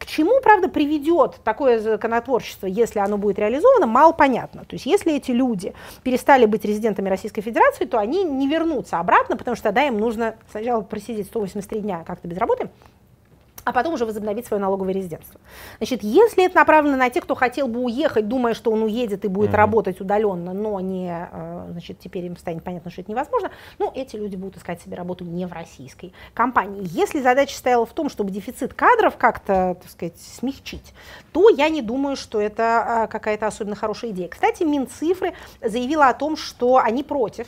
[SPEAKER 3] чему, правда, приведет такое законотворчество, если оно будет реализовано, мало понятно. То есть если эти люди перестали быть резидентами Российской Федерации, то они не вернутся обратно, потому что тогда им нужно сначала просидеть 183 дня как-то без работы, а потом уже возобновить свое налоговое резидентство. Значит, если это направлено на тех, кто хотел бы уехать, думая, что он уедет и будет
[SPEAKER 2] Мгм.
[SPEAKER 3] работать удаленно, но не, э, значит, теперь им станет понятно, что это невозможно, ну, эти люди будут искать себе работу не в российской компании. Если задача стояла в том, чтобы дефицит кадров как-то, так сказать, смягчить, то я не думаю, что это э, какая-то особенно хорошая идея. Кстати, Минцифры заявила о том, что они против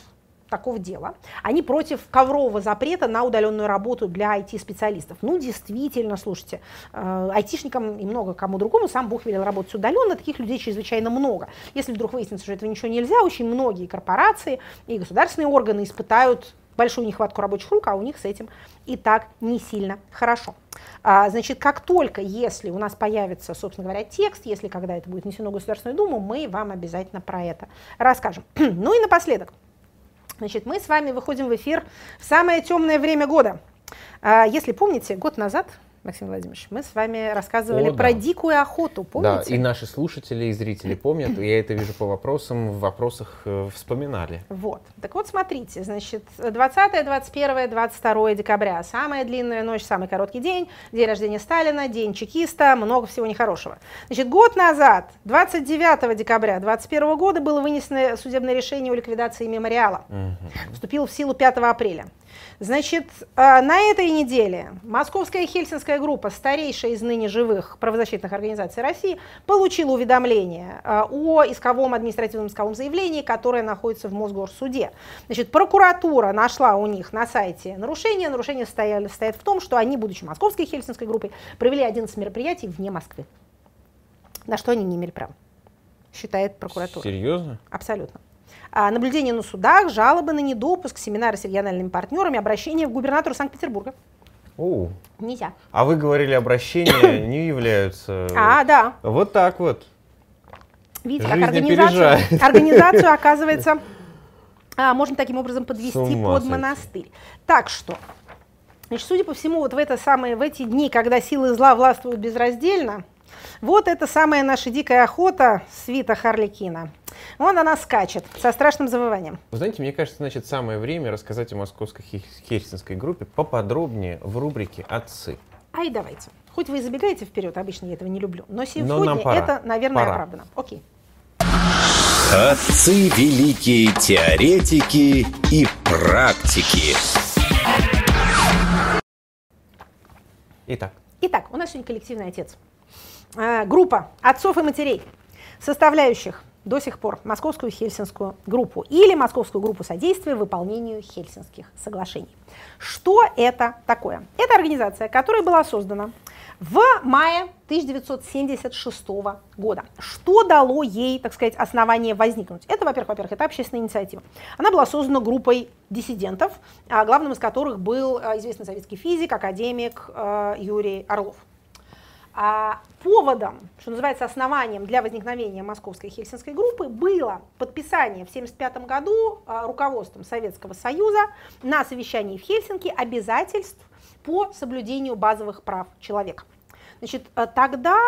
[SPEAKER 3] такого дела. Они против коврового запрета на удаленную работу для IT-специалистов. Ну, действительно, слушайте, э, айтишникам и много кому другому сам Бог велел работать удаленно, таких людей чрезвычайно много. Если вдруг выяснится, что этого ничего нельзя, очень многие корпорации и государственные органы испытают большую нехватку рабочих рук, а у них с этим и так не сильно хорошо. А, Значит, как только, если у нас появится, собственно говоря, текст, если когда это будет внесено в Государственную Думу, мы вам обязательно про это расскажем. [clears throat] Ну и напоследок, Значит, мы с вами выходим в эфир в самое темное время года. А, Если помните, год назад Максим Владимирович, мы с вами рассказывали
[SPEAKER 2] О,
[SPEAKER 3] про
[SPEAKER 2] да.
[SPEAKER 3] дикую охоту, помните?
[SPEAKER 2] Да, и наши слушатели и зрители [laughs] помнят, я это вижу по вопросам, в вопросах э, вспоминали.
[SPEAKER 3] Вот. Так вот, смотрите, значит, 20, 21, 22 декабря. Самая длинная ночь, самый короткий день, день рождения Сталина, день чекиста, много всего нехорошего. Значит, год назад, 29 декабря 21 года, было вынесено судебное решение о ликвидации мемориала.
[SPEAKER 2] Мгм.
[SPEAKER 3] Вступил в силу 5 апреля. Значит, э, на этой неделе Московская Хельсинская группа, старейшая из ныне живых правозащитных организаций России, получила уведомление э, о исковом административном исковом заявлении, которое находится в Мосгорсуде. Значит, прокуратура нашла у них на сайте нарушения. Нарушения стояли, стоят в том, что они, будучи Московской Хельсинской группой, провели 11 мероприятий вне Москвы. На что они не имели права, считает прокуратура.
[SPEAKER 2] Серьезно?
[SPEAKER 3] Абсолютно. А, наблюдение на судах, жалобы на недопуск, семинары с региональными партнерами, обращение к губернатору Санкт-Петербурга.
[SPEAKER 2] О,
[SPEAKER 3] Нельзя.
[SPEAKER 2] а вы говорили, обращения [coughs] не являются...
[SPEAKER 3] А, да.
[SPEAKER 2] Вот так вот.
[SPEAKER 3] Видите,
[SPEAKER 2] Жизнь
[SPEAKER 3] как организацию,
[SPEAKER 2] опережает.
[SPEAKER 3] организацию, оказывается, а, можно таким образом подвести под
[SPEAKER 2] сойти.
[SPEAKER 3] монастырь. Так что, значит, судя по всему, вот в, это самое, в эти дни, когда силы зла властвуют безраздельно, вот это самая наша дикая охота, свита Харликина. Вон она скачет со страшным завыванием.
[SPEAKER 2] Вы знаете, мне кажется, значит, самое время рассказать о московской хе- хельсинской группе поподробнее в рубрике «Отцы».
[SPEAKER 3] Ай, давайте. Хоть вы и забегаете вперед, обычно я этого не люблю, но
[SPEAKER 2] нам
[SPEAKER 3] сегодня
[SPEAKER 2] пора.
[SPEAKER 3] это, наверное,
[SPEAKER 2] Пора.
[SPEAKER 3] оправдано. Окей.
[SPEAKER 4] Отцы великие теоретики и практики.
[SPEAKER 2] Итак,
[SPEAKER 3] Итак, у нас сегодня коллективный отец. А, группа отцов и матерей, составляющих до сих пор Московскую Хельсинскую группу или Московскую группу содействия выполнению Хельсинских соглашений. Что это такое? Это организация, которая была создана в мае 1976 года. Что дало ей, так сказать, основание возникнуть? Это, во-первых, во-первых, это общественная инициатива. Она была создана группой диссидентов, а, главным из которых был а, известный советский физик, академик а, Юрий Орлов. А поводом, что называется, основанием для возникновения Московской Хельсинской группы было подписание в 1975 году а, руководством Советского Союза на совещании в Хельсинки обязательств по соблюдению базовых прав человека. Значит, э, тогда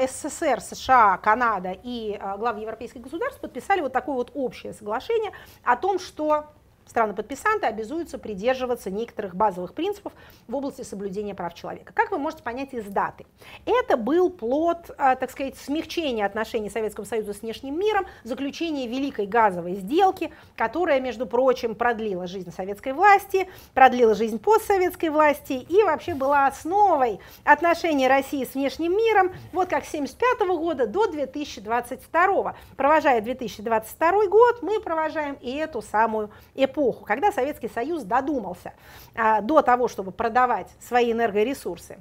[SPEAKER 3] э, СССР, США, Канада и э, главы европейских государств подписали вот такое вот общее соглашение о том, что страны-подписанты обязуются придерживаться некоторых базовых принципов в области соблюдения прав человека. Как вы можете понять из даты? Это был плод, э, так сказать, смягчения отношений Советского Союза с внешним миром, заключение Великой газовой сделки, которая, между прочим, продлила жизнь советской власти, продлила жизнь постсоветской власти и вообще была основой отношений России с внешним миром, вот как с 1975 года до 2022. Провожая 2022 год, мы провожаем и эту самую эпоху, когда Советский Союз додумался а, до того, чтобы продавать свои энергоресурсы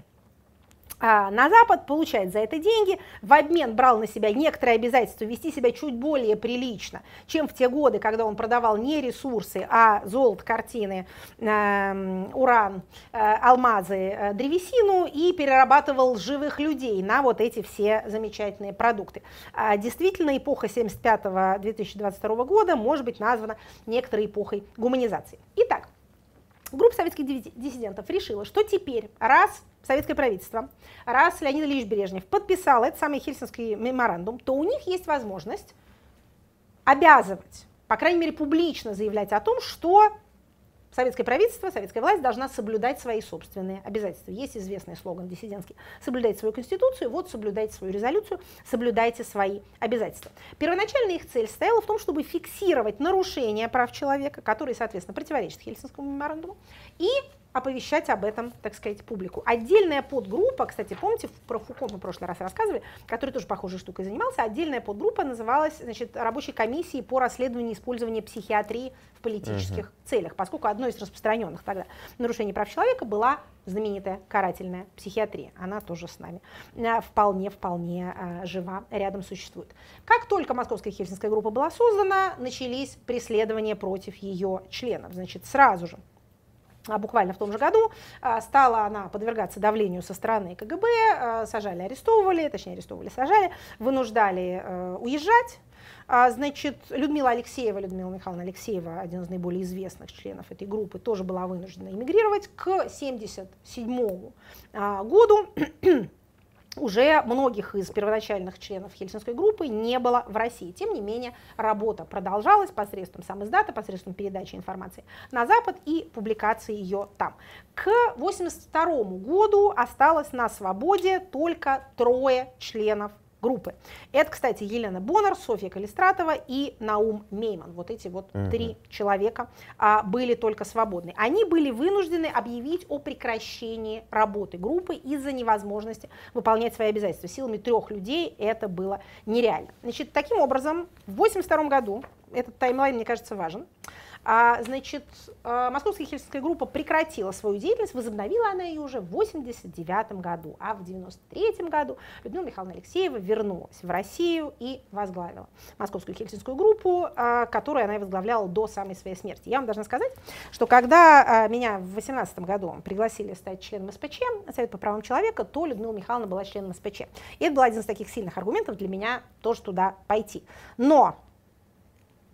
[SPEAKER 3] на Запад, получает за это деньги, в обмен брал на себя некоторые обязательства вести себя чуть более прилично, чем в те годы, когда он продавал не ресурсы, а золото, картины, э, уран, э, алмазы, э, древесину и перерабатывал живых людей на вот эти все замечательные продукты. А, Действительно, эпоха 75-2022 года может быть названа некоторой эпохой гуманизации. Итак, Группа советских диссидентов решила, что теперь, раз советское правительство, раз Леонид Ильич Брежнев подписал этот самый Хельсинский меморандум, то у них есть возможность обязывать, по крайней мере, публично заявлять о том, что советское правительство, советская власть должна соблюдать свои собственные обязательства. Есть известный слоган диссидентский. Соблюдайте свою конституцию, вот соблюдайте свою резолюцию, соблюдайте свои обязательства. Первоначально их цель стояла в том, чтобы фиксировать нарушения прав человека, которые, соответственно, противоречат Хельсинскому меморандуму, и оповещать об этом, так сказать, публику. Отдельная подгруппа, кстати, помните, про Фуко мы в прошлый раз рассказывали, который тоже похожей штукой занимался, отдельная подгруппа называлась, значит, рабочей комиссией по расследованию использования психиатрии в политических целях, поскольку одно из распространенных тогда нарушений прав человека была знаменитая карательная психиатрия. Она тоже с нами вполне-вполне жива, рядом существует. Как только Московская Хельсинская группа была создана, начались преследования против ее членов. Значит, сразу же буквально в том же году а, стала она подвергаться давлению со стороны КГБ, а, сажали, арестовывали, точнее арестовывали, сажали, вынуждали э, уезжать, А, значит, Людмила Алексеева, Людмила Михайловна Алексеева, один из наиболее известных членов этой группы, тоже была вынуждена эмигрировать к 1977 а, году [clears throat] уже многих из первоначальных членов Хельсинской группы не было в России. Тем не менее, работа продолжалась посредством сам издата, посредством передачи информации на Запад и публикации ее там. К 1982 году осталось на свободе только трое членов группы. Это, кстати, Елена Боннер, Софья Калистратова и Наум Мейман. Вот эти вот угу. три человека а, были только свободны. Они были вынуждены объявить о прекращении работы группы из-за невозможности выполнять свои обязательства. Силами трех людей это было нереально. Значит, таким образом, в 1982 году, этот таймлайн, мне кажется, важен, значит, а, Московская хельсинская группа прекратила свою деятельность, возобновила она ее уже в 1989 году, а в 1993 году Людмила Михайловна Алексеева вернулась в Россию и возглавила Московскую хельсинскую группу, а, которую она возглавляла до самой своей смерти. Я вам должна сказать, что когда меня в 2018 году пригласили стать членом СПЧ, Совет по правам человека, то Людмила Михайловна была членом СПЧ. И это был один из таких сильных аргументов для меня тоже туда пойти. Но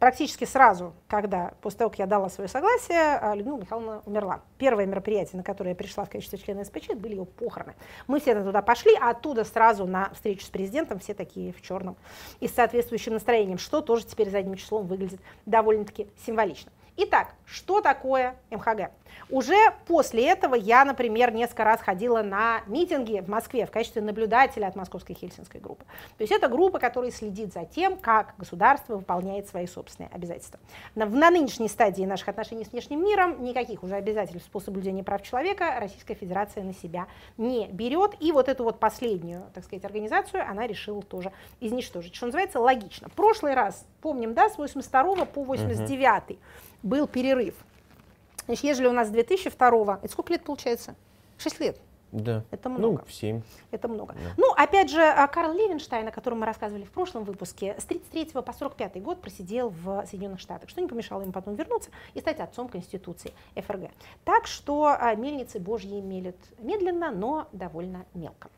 [SPEAKER 3] практически сразу, когда, после того, как я дала свое согласие, а, Людмила Михайловна умерла. Первое мероприятие, на которое я пришла в качестве члена СПЧ, были ее похороны. Мы все туда пошли, а оттуда сразу на встречу с президентом все такие в черном и с соответствующим настроением, что тоже теперь задним числом выглядит довольно-таки символично. Итак, что такое МХГ? Уже после этого я, например, несколько раз ходила на митинги в Москве в качестве наблюдателя от Московской Хельсинской группы. То есть это группа, которая следит за тем, как государство выполняет свои собственные обязательства. На, на нынешней стадии наших отношений с внешним миром никаких уже обязательств по соблюдению прав человека Российская Федерация на себя не берет. И вот эту вот последнюю, так сказать, организацию она решила тоже изничтожить. Что называется, логично. прошлый раз, помним, да, с 82 по 89 угу. Был перерыв. Значит, ежели у нас 2002, это сколько лет получается? 6 лет.
[SPEAKER 2] Да.
[SPEAKER 3] Это ну, много.
[SPEAKER 2] Ну, 7.
[SPEAKER 3] Это много. Да. Ну, опять же, а, Карл Левенштайн, о котором мы рассказывали в прошлом выпуске, с 33 по 45 год просидел в Соединенных Штатах, что не помешало ему потом вернуться и стать отцом Конституции ФРГ. Так что а, мельницы Божьи мелят медленно, но довольно мелко.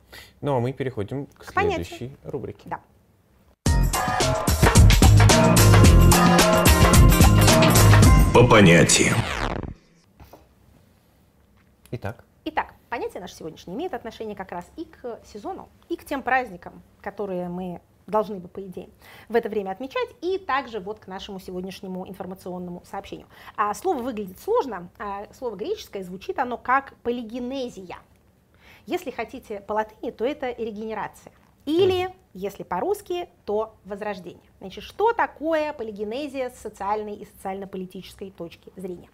[SPEAKER 2] Ну, а мы переходим к, к следующей понятию. рубрике.
[SPEAKER 3] Да.
[SPEAKER 4] По понятиям.
[SPEAKER 2] Итак.
[SPEAKER 3] Итак, понятие наше сегодняшнее имеет отношение как раз и к сезону, и к тем праздникам, которые мы должны бы, по идее, в это время отмечать, и также вот к нашему сегодняшнему информационному сообщению. А слово выглядит сложно, а слово греческое звучит оно как полигенезия. Если хотите по латыни, то это регенерация. Или, если по-русски, то возрождение. Значит, что такое полигенезия с социальной и социально-политической точки зрения?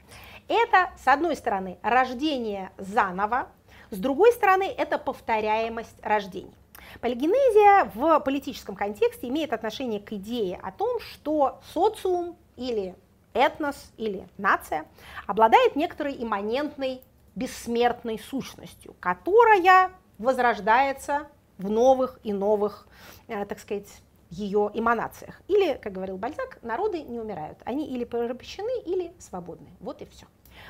[SPEAKER 3] Это, с одной стороны, рождение заново, с другой стороны, это повторяемость рождений. Полигенезия в политическом контексте имеет отношение к идее о том, что социум или этнос или нация обладает некоторой имманентной бессмертной сущностью, которая возрождается в новых и новых, э, так сказать, ее эманациях. Или, как говорил Бальзак, народы не умирают. Они или порабощены, или свободны. Вот и все.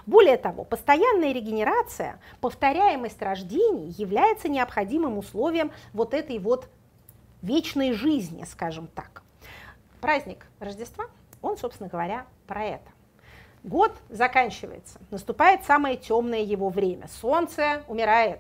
[SPEAKER 3] Более того, постоянная регенерация, повторяемость рождений является необходимым условием вот этой вот вечной жизни, скажем так. Праздник Рождества, он, собственно говоря, про это. Год заканчивается, наступает самое темное его время. Солнце умирает,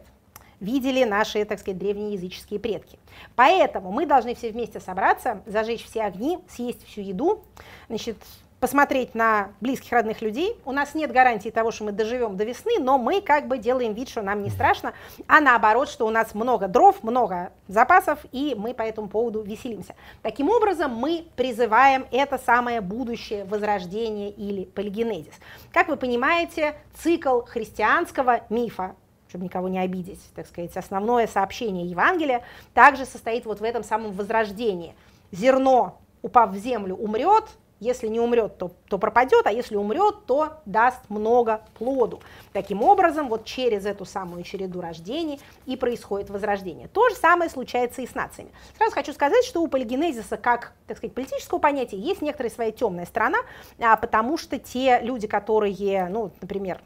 [SPEAKER 3] видели наши, так сказать, древние языческие предки. Поэтому мы должны все вместе собраться, зажечь все огни, съесть всю еду, значит, посмотреть на близких родных людей. У нас нет гарантии того, что мы доживем до весны, но мы как бы делаем вид, что нам не страшно, а наоборот, что у нас много дров, много запасов, и мы по этому поводу веселимся. Таким образом, мы призываем это самое будущее возрождение или полигенезис. Как вы понимаете, цикл христианского мифа чтобы никого не обидеть, так сказать, основное сообщение Евангелия также состоит вот в этом самом возрождении. Зерно, упав в землю, умрет, если не умрет, то, то пропадет, а если умрет, то даст много плоду. Таким образом, вот через эту самую череду рождений и происходит возрождение. То же самое случается и с нациями. Сразу хочу сказать, что у полигенезиса, как, так сказать, политического понятия, есть некоторая своя темная сторона, а, потому что те люди, которые, ну, например,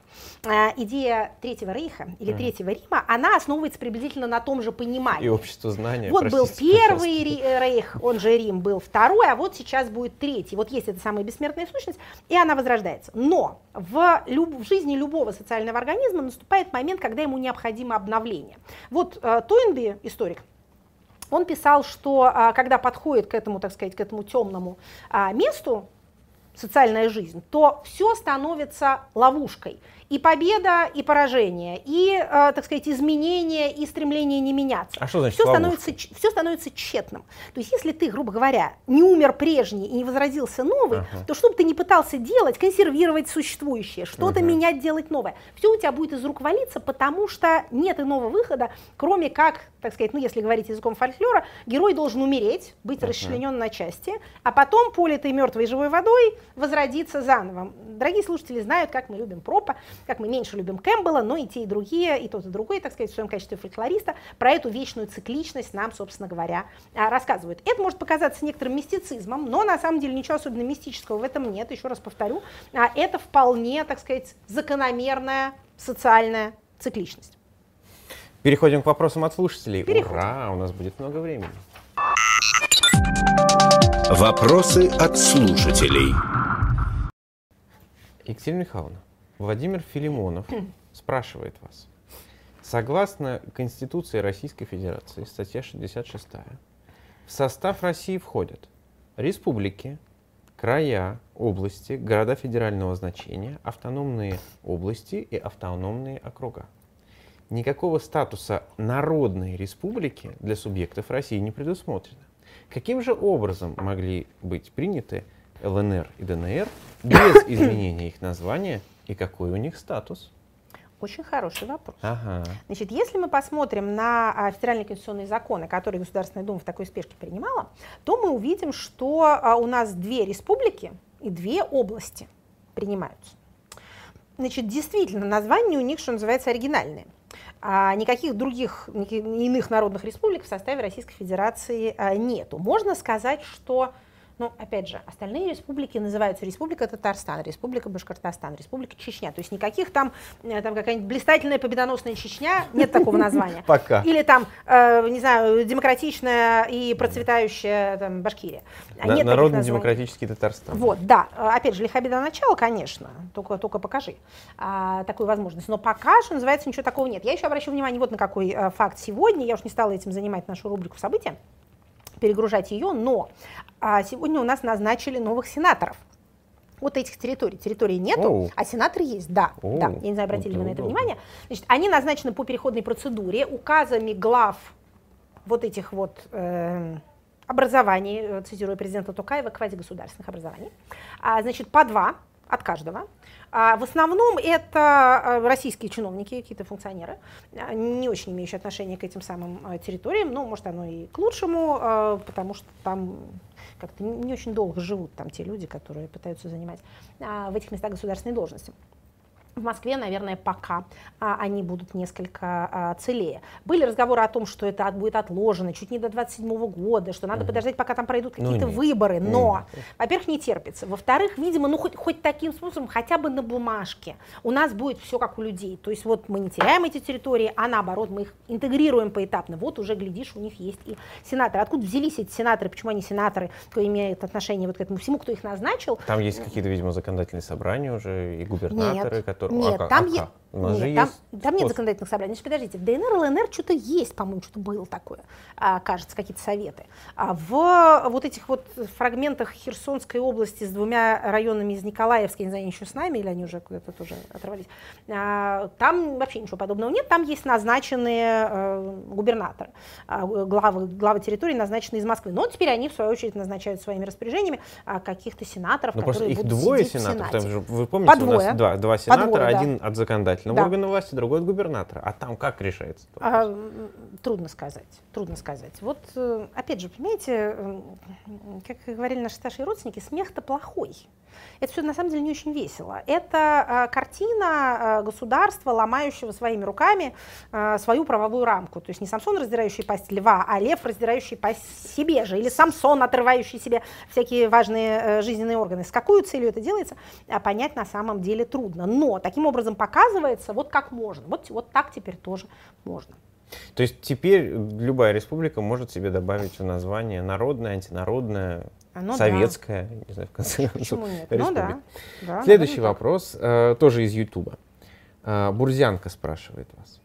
[SPEAKER 3] а, идея Третьего Рейха или mm. Третьего Рима, она основывается приблизительно на том же понимании.
[SPEAKER 2] И общество знания.
[SPEAKER 3] Вот был первый Рейх, он же Рим, был второй, а вот сейчас будет третий. Вот есть эта самая бессмертная сущность, и она возрождается. Но в, люб, в жизни любого социального организма наступает момент, когда ему необходимо обновление. Вот э, Тойнби, историк, он писал, что а, когда подходит к этому, так сказать, к этому темному а, месту, социальная жизнь, то все становится ловушкой и победа, и поражение, и, э, так сказать, изменение, и стремление не меняться.
[SPEAKER 2] А что значит
[SPEAKER 3] все становится, все становится тщетным. То есть, если ты, грубо говоря, не умер прежний и не возродился новый, ага. то что бы ты ни пытался делать, консервировать существующее, что-то ага. менять, делать новое, все у тебя будет из рук валиться, потому что нет иного выхода, кроме как, так сказать, ну, если говорить языком фольклора, герой должен умереть, быть ага. расчленен на части, а потом, политой мертвой живой водой, возродиться заново. Дорогие слушатели знают, как мы любим пропа, как мы меньше любим Кэмпбелла, но и те, и другие, и тот, и другой, так сказать, в своем качестве фольклориста, про эту вечную цикличность нам, собственно говоря, а, рассказывают. Это может показаться некоторым мистицизмом, но на самом деле ничего особенно мистического в этом нет, еще раз повторю, а, это вполне, так сказать, закономерная социальная цикличность.
[SPEAKER 2] Переходим к вопросам от слушателей. Переходим. Ура, у нас будет много времени.
[SPEAKER 4] Вопросы от слушателей.
[SPEAKER 2] Екатерина Михайловна, Владимир Филимонов [clears throat] спрашивает вас. Согласно Конституции Российской Федерации, статья 66, в состав России входят республики, края, области, города федерального значения, автономные области и автономные округа. Никакого статуса народной республики для субъектов России не предусмотрено. Каким же образом могли быть приняты ЛНР и ДНР без [clears throat] изменения их названия и какой у них статус?
[SPEAKER 3] Очень хороший вопрос.
[SPEAKER 2] Ага.
[SPEAKER 3] Значит, если мы посмотрим на а, федеральные конституционные законы, которые Государственная Дума в такой спешке принимала, то мы увидим, что а, у нас две республики и две области принимаются. Значит, действительно, названия у них, что называется, оригинальные. А никаких других, иных народных республик в составе Российской Федерации а, нету. Можно сказать, что но, опять же, остальные республики называются Республика Татарстан, Республика Башкортостан, Республика Чечня. То есть никаких там, э, там какая-нибудь блистательная победоносная Чечня, нет такого названия. [laughs]
[SPEAKER 2] Пока.
[SPEAKER 3] Или там, э, не знаю, демократичная и процветающая там, Башкирия.
[SPEAKER 2] На, Народно-демократический Татарстан.
[SPEAKER 3] Вот, да. Опять же, лиха беда начала, конечно, только, только покажи а, такую возможность. Но пока, что называется, ничего такого нет. Я еще обращу внимание вот на какой а, факт сегодня. Я уж не стала этим занимать нашу рубрику события перегружать ее, но а, сегодня у нас назначили новых сенаторов вот этих территорий. Территории нету, oh. а сенаторы есть, да. Oh. да. Я не знаю, обратили ли вы на это внимание. Значит, они назначены по переходной процедуре указами глав вот этих вот э, образований, цитирую президента Тукаева, квазигосударственных образований. А, значит, по два от каждого. А в основном это э, российские чиновники, какие-то функционеры, э, не очень имеющие отношения к этим самым э, территориям, ну, может, оно и к лучшему, потому что там как-то не очень долго живут там те люди, которые пытаются занимать в этих местах государственные должности. В Москве, наверное, пока а, они будут несколько а, целее. Были разговоры о том, что это будет отложено чуть не до 27 года, что надо угу. подождать, пока там пройдут ну какие-то ну, выборы. Но, угу. во-первых, не терпится. Во-вторых, видимо, ну хоть, хоть таким способом, хотя бы на бумажке, у нас будет все как у людей. То есть вот мы не теряем эти территории, а наоборот, мы их интегрируем поэтапно. Вот уже, глядишь, у них есть и сенаторы. Откуда взялись эти сенаторы, почему они сенаторы, кто имеет отношение вот к этому всему, кто их назначил?
[SPEAKER 2] Там есть какие-то, видимо, законодательные собрания уже и губернаторы,
[SPEAKER 3] Нет.
[SPEAKER 2] которые
[SPEAKER 3] нет, а, там, а, е... нет, там, там нет законодательных собраний. Значит, подождите, в ДНР, ЛНР что-то есть, по-моему, что-то было такое, а, кажется, какие-то советы. А в вот этих вот фрагментах Херсонской области с двумя районами из Николаевска, не знаю, они еще с нами или они уже куда-то тоже оторвались, а, там вообще ничего подобного нет, там есть назначенные а, губернаторы, а, главы, главы территории назначенные из Москвы. Но теперь они, в свою очередь, назначают своими распоряжениями а, каких-то сенаторов,
[SPEAKER 2] Но
[SPEAKER 3] которые
[SPEAKER 2] их
[SPEAKER 3] будут
[SPEAKER 2] двое
[SPEAKER 3] сидеть
[SPEAKER 2] сенаторов,
[SPEAKER 3] в Сенате.
[SPEAKER 2] там же, вы помните,
[SPEAKER 3] По двое.
[SPEAKER 2] у нас два, два сенатора,
[SPEAKER 3] По двое,
[SPEAKER 2] один от законодательного
[SPEAKER 3] да.
[SPEAKER 2] органа власти, другой от губернатора. А там как решается?
[SPEAKER 3] А, трудно сказать, трудно сказать. Вот, э, опять же, понимаете, как говорили наши старшие родственники, смех-то плохой. Это все на самом деле не очень весело. Это картина государства, ломающего своими руками свою правовую рамку. То есть не Самсон, раздирающий пасть льва, а лев, раздирающий пасть себе же, или Самсон, отрывающий себе всякие важные жизненные органы. С какой целью это делается, понять на самом деле трудно. Но таким образом показывается, вот как можно. Вот, вот так теперь тоже можно.
[SPEAKER 2] То есть теперь любая республика может себе добавить в название народное, антинародное, ну, советское, да. не знаю, в конце концов? Ну, да. Да, Следующий вопрос, э, тоже из Ютуба. Э, Бурзянка спрашивает вас.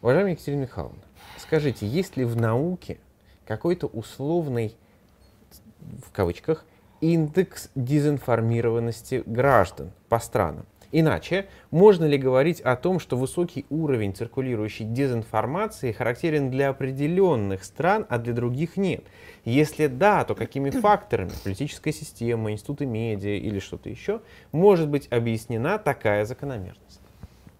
[SPEAKER 2] Уважаемая Екатерина Михайловна, скажите, есть ли в науке какой-то условный, в кавычках, индекс дезинформированности граждан по странам? Иначе, можно ли говорить о том, что высокий уровень циркулирующей дезинформации характерен для определенных стран, а для других нет? Если да, то какими [clears throat] факторами, политическая система, институты медиа или что-то еще, может быть объяснена такая закономерность?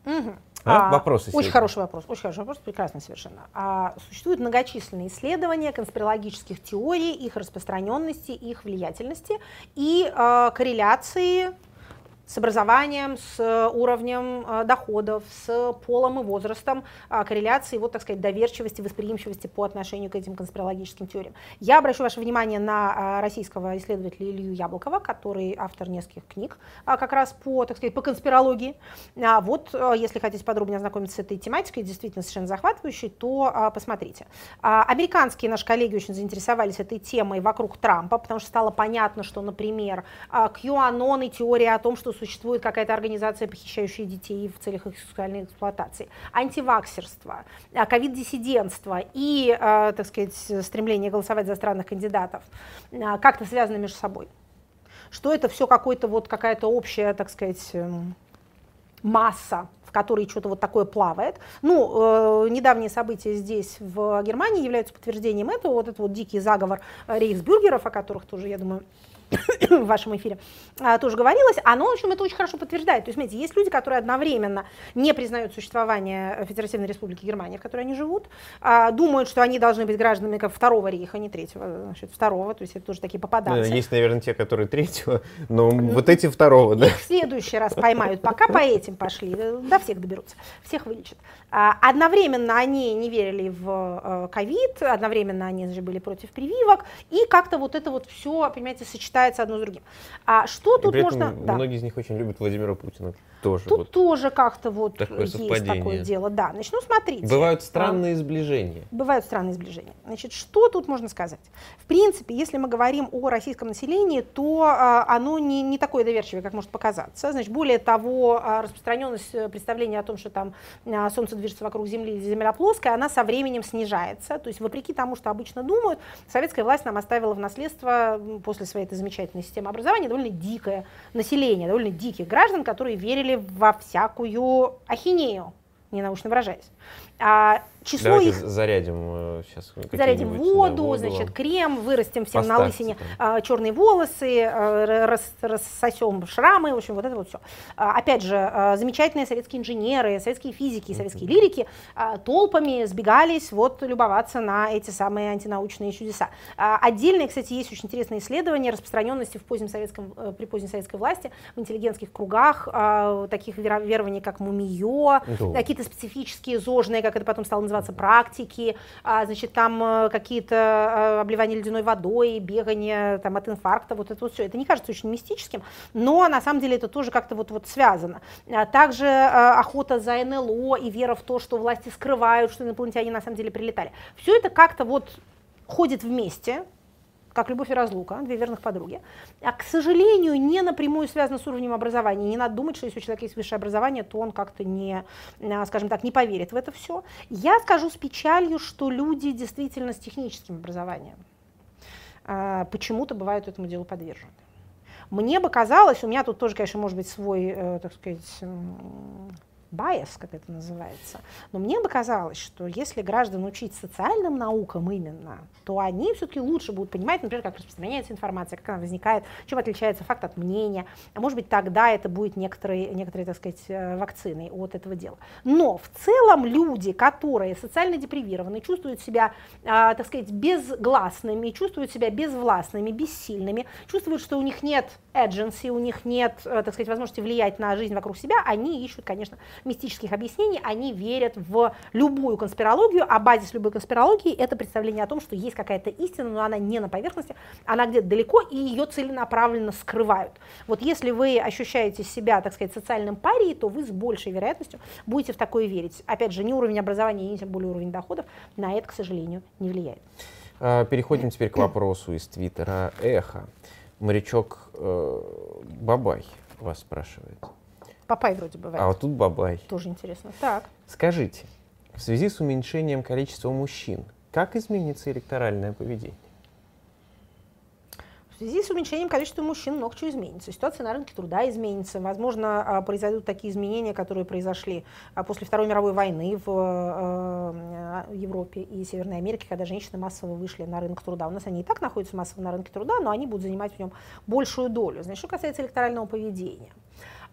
[SPEAKER 3] Угу. А, а, Вопросы. Очень сегодня. хороший вопрос, очень хороший вопрос, прекрасно совершенно. А, существуют многочисленные исследования конспирологических теорий, их распространенности, их влиятельности и а, корреляции с образованием, с э, уровнем э, доходов, с полом и возрастом, а, корреляции, вот, так сказать, доверчивости, восприимчивости по отношению к этим конспирологическим теориям. Я обращу ваше внимание на а, российского исследователя Илью Яблокова, который автор нескольких книг а, как раз по, так сказать, по конспирологии. Вот, э, если хотите подробнее ознакомиться с этой тематикой, действительно совершенно захватывающей, то посмотрите. Американские наши коллеги очень заинтересовались этой темой вокруг Трампа, потому что стало понятно, что, например, QAnon и теория о том, что существует какая-то организация, похищающая детей в целях их сексуальной эксплуатации, антиваксерство, а, ковид-диссидентство и, а, так сказать, стремление голосовать за странных кандидатов а, как-то связаны между собой. Что это все какой-то вот какая-то общая, так сказать, эм, масса, в которой что-то вот такое плавает. Ну, э, недавние события здесь, в Германии, являются подтверждением этого. Вот этот вот дикий заговор рейхсбюргеров, о которых тоже, я думаю, в вашем эфире а, тоже говорилось, оно, в общем, это очень хорошо подтверждает. То есть, смотрите, есть люди, которые одновременно не признают существование Федеративной Республики Германия, в которой они живут, а, думают, что они должны быть гражданами как второго рейха, не третьего, значит, второго, то есть это тоже такие попаданцы.
[SPEAKER 2] Есть, наверное, те, которые третьего, но вот эти второго, да.
[SPEAKER 3] В следующий раз поймают, пока по этим пошли, до всех доберутся, всех вылечат. А, одновременно они не верили в э, ковид, одновременно они же были против прививок, и как-то вот это вот все, понимаете, сочетается одно с другим. А что и тут можно...
[SPEAKER 2] Многие да. из них очень любят Владимира Путина тоже.
[SPEAKER 3] Тут вот тоже как-то вот такое есть совпадение. такое дело. Да, значит, ну смотрите.
[SPEAKER 2] Бывают странные а, сближения.
[SPEAKER 3] Бывают странные сближения. Значит, что тут можно сказать? В принципе, если мы говорим о российском населении, то а, оно не, не такое доверчивое, как может показаться. Значит, более того, а, распространенность э, представления о том, что там Солнце движется вокруг Земли, Земля плоская, она со временем снижается. То есть, вопреки тому, что обычно думают, советская власть нам оставила в наследство после своей этой замечательной системы образования довольно дикое население, довольно диких граждан, которые верили во всякую ахинею, ненаучно выражаясь. А, число
[SPEAKER 2] Давайте
[SPEAKER 3] их...
[SPEAKER 2] зарядим сейчас.
[SPEAKER 3] Зарядим воду, да, воду, значит, крем, вырастим всем Поставьте на лысине а, черные волосы, а, рас, рассосем шрамы, в общем, вот это вот все. А, опять же, а, замечательные советские инженеры, советские физики, советские mm-hmm. лирики а, толпами сбегались вот любоваться на эти самые антинаучные чудеса. А, отдельные, кстати, есть очень интересные исследования распространенности в позднем советском, э, при поздней советской власти в интеллигентских кругах таких верований, как мумиё, mm-hmm. какие-то специфические зожные, как это потом стало называться, практики, а, значит, там э, какие-то э, обливания ледяной водой, бегание там, от инфаркта, вот это вот все. Это не кажется очень мистическим, но на самом деле это тоже как-то вот, вот связано. А также э, охота за НЛО и вера в то, что власти скрывают, что инопланетяне на самом деле прилетали. Все это как-то вот ходит вместе, как любовь и разлука, две верных подруги, а, к сожалению, не напрямую связано с уровнем образования. Не надо думать, что если у человека есть высшее образование, то он как-то не, а, скажем так, не поверит в это все. Я скажу с печалью, что люди действительно с техническим образованием а, почему-то бывают этому делу подвержены. Мне бы казалось, у меня тут тоже, конечно, может быть свой, э, так сказать, bias, как это называется. Но мне бы казалось, что если граждан учить социальным наукам именно, то они все-таки лучше будут понимать, например, как распространяется информация, как она возникает, чем отличается факт от мнения. А может быть, тогда это будет некоторые, некоторые так сказать, э, вакциной от этого дела. Но в целом люди, которые социально депривированы, чувствуют себя, а, так сказать, безгласными, чувствуют себя безвластными, бессильными, чувствуют, что у них нет agency, у них нет, э, так сказать, возможности влиять на жизнь вокруг себя, они ищут, конечно, мистических объяснений, они верят в любую конспирологию, а базис любой конспирологии – это представление о том, что есть какая-то истина, но она не на поверхности, она где-то далеко, и ее целенаправленно скрывают. Вот если вы ощущаете себя, так сказать, социальным парией, то вы с большей вероятностью будете в такое верить. Опять же, ни уровень образования, ни тем более уровень доходов на это, к сожалению, не влияет.
[SPEAKER 2] А, переходим теперь к вопросу из Твиттера «Эхо». Морячок э, Бабай вас спрашивает.
[SPEAKER 3] Папай вроде бывает.
[SPEAKER 2] А вот тут Бабай.
[SPEAKER 3] Тоже интересно. Так.
[SPEAKER 2] Скажите, в связи с уменьшением количества мужчин, как изменится электоральное поведение?
[SPEAKER 3] В связи с уменьшением количества мужчин много чего изменится. Ситуация на рынке труда изменится. Возможно, а, произойдут такие изменения, которые произошли а, после Второй мировой войны в а, Европе и Северной Америке, когда женщины массово вышли на рынок труда. У нас они и так находятся массово на рынке труда, но они будут занимать в нем большую долю. Значит, что касается электорального поведения.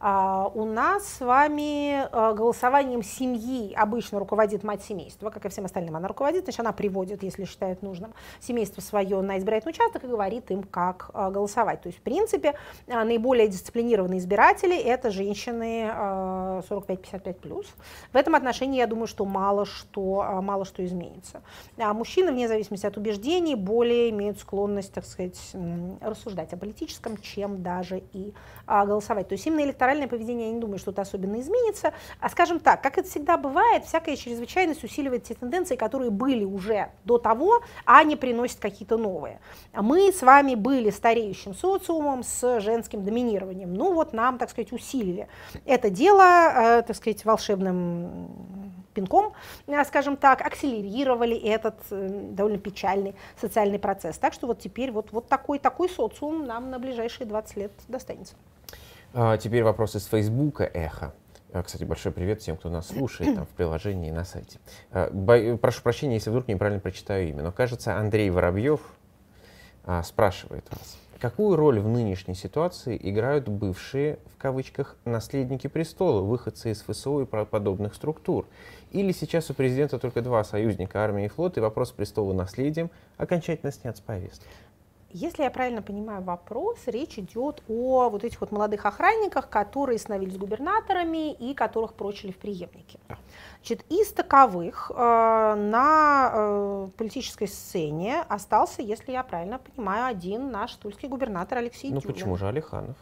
[SPEAKER 3] А, у нас с вами а, голосованием семьи обычно руководит мать семейства, как и всем остальным она руководит, значит, она приводит, если считает нужным, семейство свое на избирательный участок и говорит им, как а, голосовать. То есть, в принципе, наиболее дисциплинированные избиратели – это женщины 45-55+. В этом отношении, я думаю, что мало что, мало что изменится. А мужчины, вне зависимости от убеждений, более имеют склонность, так сказать, рассуждать о политическом, чем даже и голосовать. То есть именно электоральный моральное поведение, я не думаю, что-то особенно изменится. А скажем так, как это всегда бывает, всякая чрезвычайность усиливает те тенденции, которые были уже до того, а не приносят какие-то новые. Мы с вами были стареющим социумом с женским доминированием. Ну вот нам, так сказать, усилили это дело, э, так сказать, волшебным пинком, э, скажем так, акселерировали этот э, довольно печальный социальный процесс. Так что вот теперь вот, вот такой, такой социум нам на ближайшие 20 лет достанется.
[SPEAKER 2] А, теперь вопрос из Фейсбука «Эхо». А, кстати, большой привет всем, кто нас слушает там, в приложении и на сайте. А. Прошу прощения, если вдруг неправильно прочитаю имя, но кажется, Андрей Воробьев а, спрашивает вас. Какую роль в нынешней ситуации играют бывшие, в кавычках, наследники престола, выходцы из ФСО и подобных структур? Или сейчас у президента только два союзника, армия и флот, и вопрос престола наследием окончательно снят с повестки?
[SPEAKER 3] Если я правильно понимаю вопрос, речь идет о вот этих вот молодых охранниках, которые становились губернаторами и которых прочили в преемнике. Значит, из таковых э, на э, политической сцене остался, если я правильно понимаю, один наш тульский губернатор Алексей
[SPEAKER 2] Ну
[SPEAKER 3] Тюлин.
[SPEAKER 2] почему же Алиханов?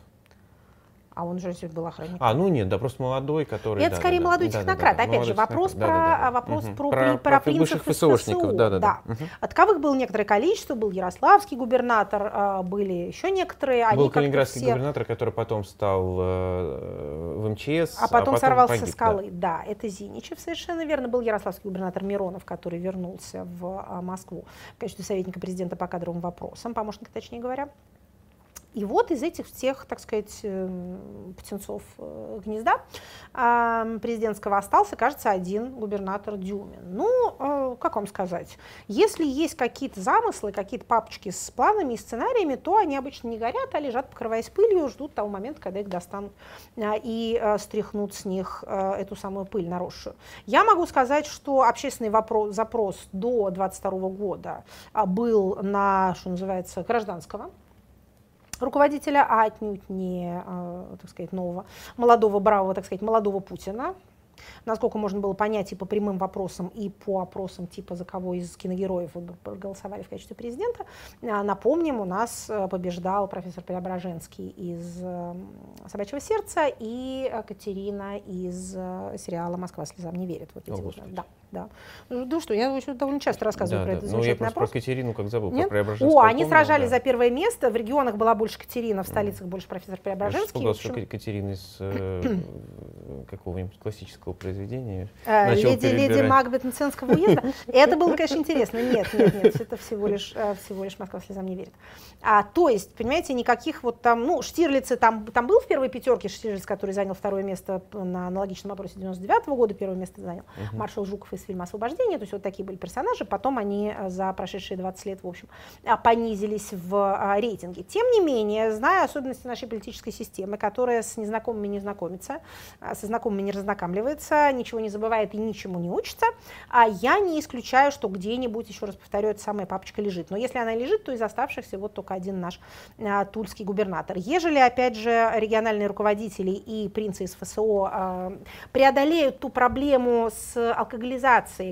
[SPEAKER 3] А он же был охранником.
[SPEAKER 2] А, ну нет, да, просто молодой, который...
[SPEAKER 3] Это
[SPEAKER 2] да,
[SPEAKER 3] скорее
[SPEAKER 2] да,
[SPEAKER 3] молодой
[SPEAKER 2] да,
[SPEAKER 3] технократ.
[SPEAKER 2] да, да,
[SPEAKER 3] Опять же, вопрос
[SPEAKER 2] технократ.
[SPEAKER 3] про,
[SPEAKER 2] да, да, да.
[SPEAKER 3] вопрос
[SPEAKER 2] Мгм.
[SPEAKER 3] про,
[SPEAKER 2] про,
[SPEAKER 3] про,
[SPEAKER 2] про
[SPEAKER 3] принцев
[SPEAKER 2] ФСОшников, да, да, да. Мгм.
[SPEAKER 3] От таковых было некоторое количество, был Ярославский губернатор, а, были еще некоторые. они
[SPEAKER 2] Был калининградский
[SPEAKER 3] все-
[SPEAKER 2] губернатор, который потом стал э, в МЧС,
[SPEAKER 3] А потом, сорвался
[SPEAKER 2] погиб,
[SPEAKER 3] со скалы. Да. это Зиничев, совершенно верно. Был ярославский губернатор Миронов, который вернулся в а, Москву в качестве советника президента по кадровым вопросам, помощника, точнее говоря. И вот из этих всех, так сказать, эм, птенцов э, гнезда президентского остался, кажется, один губернатор Дюмин. Ну, э, как вам сказать, если есть какие-то замыслы, какие-то папочки с планами и сценариями, то они обычно не горят, а лежат, покрываясь пылью, ждут того момента, когда их достанут а, и э, стряхнут с них э, эту самую пыль наросшую. Я могу сказать, что общественный вопрос, запрос до 22 года был на, что называется, гражданского руководителя, а отнюдь не, э, так сказать, нового, молодого, бравого, так сказать, молодого Путина. Насколько можно было понять и по прямым вопросам, и по опросам, типа за кого из киногероев вы проголосовали в качестве президента. А, Напомним, у нас э, побеждал профессор Преображенский из э, «Собачьего сердца» и Катерина из э, сериала «Москва слезам не верит». Вот эти
[SPEAKER 2] О,
[SPEAKER 3] вот, да, да. Ну что, я очень довольно часто рассказываю
[SPEAKER 2] Да,
[SPEAKER 3] про
[SPEAKER 2] да.
[SPEAKER 3] это
[SPEAKER 2] Ну, я
[SPEAKER 3] замечательный
[SPEAKER 2] просто
[SPEAKER 3] опрос.
[SPEAKER 2] про Катерину как забыл,
[SPEAKER 3] Нет?
[SPEAKER 2] про Преображенского
[SPEAKER 3] О, они
[SPEAKER 2] помню,
[SPEAKER 3] сражались
[SPEAKER 2] да.
[SPEAKER 3] за первое место. В регионах была больше Катерина, в столицах больше профессор
[SPEAKER 2] Я же
[SPEAKER 3] Преображенский. В
[SPEAKER 2] что Катерина из э, [clears throat] какого-нибудь классического произведения.
[SPEAKER 3] Э, леди, леди Макбет Мценского уезда. [laughs] Это было, конечно, интересно. Нет, нет, нет, это всего лишь, э, всего лишь Москва слезам не верит. А, то есть, понимаете, никаких вот там, ну, Штирлицы там, там был в первой пятерке Штирлиц, который занял второе место на аналогичном опросе 99 -го года, первое место занял. Угу. Маршал Жуков из фильма «Освобождение», то есть вот такие были персонажи. Потом они за прошедшие 20 лет, в общем, понизились в рейтинге. Тем не менее, зная особенности нашей политической системы, которая с незнакомыми не знакомится, со знакомыми не разнакамливается, ничего не забывает и ничему не учится, а я не исключаю, что где-нибудь, еще раз повторю, эта самая папочка лежит. Но если она лежит, то из оставшихся вот только один наш тульский губернатор. Ежели, опять же, региональные руководители и принцы из ФСО преодолеют ту проблему с алкоголизацией,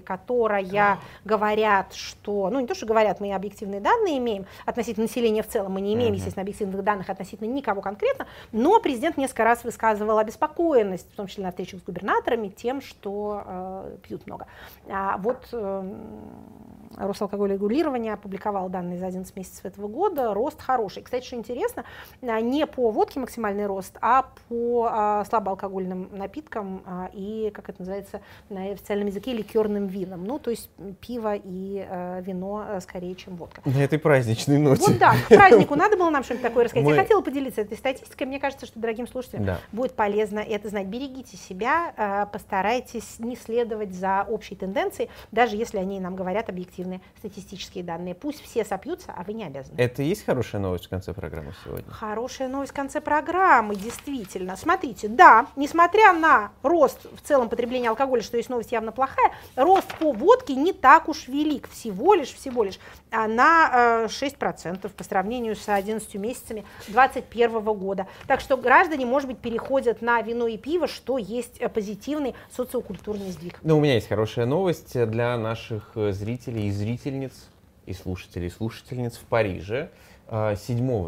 [SPEAKER 3] которая говорят, что, ну не то, что говорят, мы объективные данные имеем относительно населения в целом, мы не имеем, естественно, объективных данных относительно никого конкретно, но президент несколько раз высказывал обеспокоенность, в том числе на встречах с губернаторами, тем, что э, пьют много. А вот э, Росалкогольрегулирование опубликовал данные за 11 месяцев этого года, рост хороший. Кстати, что интересно, а, не по водке максимальный рост, а по а, слабоалкогольным напиткам а, и, как это называется на официальном языке, ликерным винам. Ну, то есть пиво и а, вино а, скорее, чем водка.
[SPEAKER 2] На этой праздничной ноте.
[SPEAKER 3] Вот да, к празднику [laughs] надо было нам что-нибудь такое рассказать. Мы... Я хотела поделиться этой статистикой. Мне кажется, что дорогим слушателям да. будет полезно это знать. Берегите себя, а, постарайтесь не следовать за общей тенденцией, даже если они нам говорят объективные статистические данные. Пусть все сопьются, а вы не обязаны.
[SPEAKER 2] Это и есть хорошая новость в конце программы сегодня?
[SPEAKER 3] Хорошая новость в конце программы, действительно. Смотрите, да, несмотря на рост в целом потребления алкоголя, что есть новость явно плохая, рост по водке не так уж велик, всего лишь, всего лишь а на 6% э, по сравнению с 11 месяцами 2021 года. Так что граждане, может быть, переходят на вино и пиво, что есть э, позитивный социокультурный сдвиг.
[SPEAKER 2] Ну, у меня есть хорошая новость для наших э, зрителей зрительниц, и слушателей, и слушательниц в Париже. 7 а,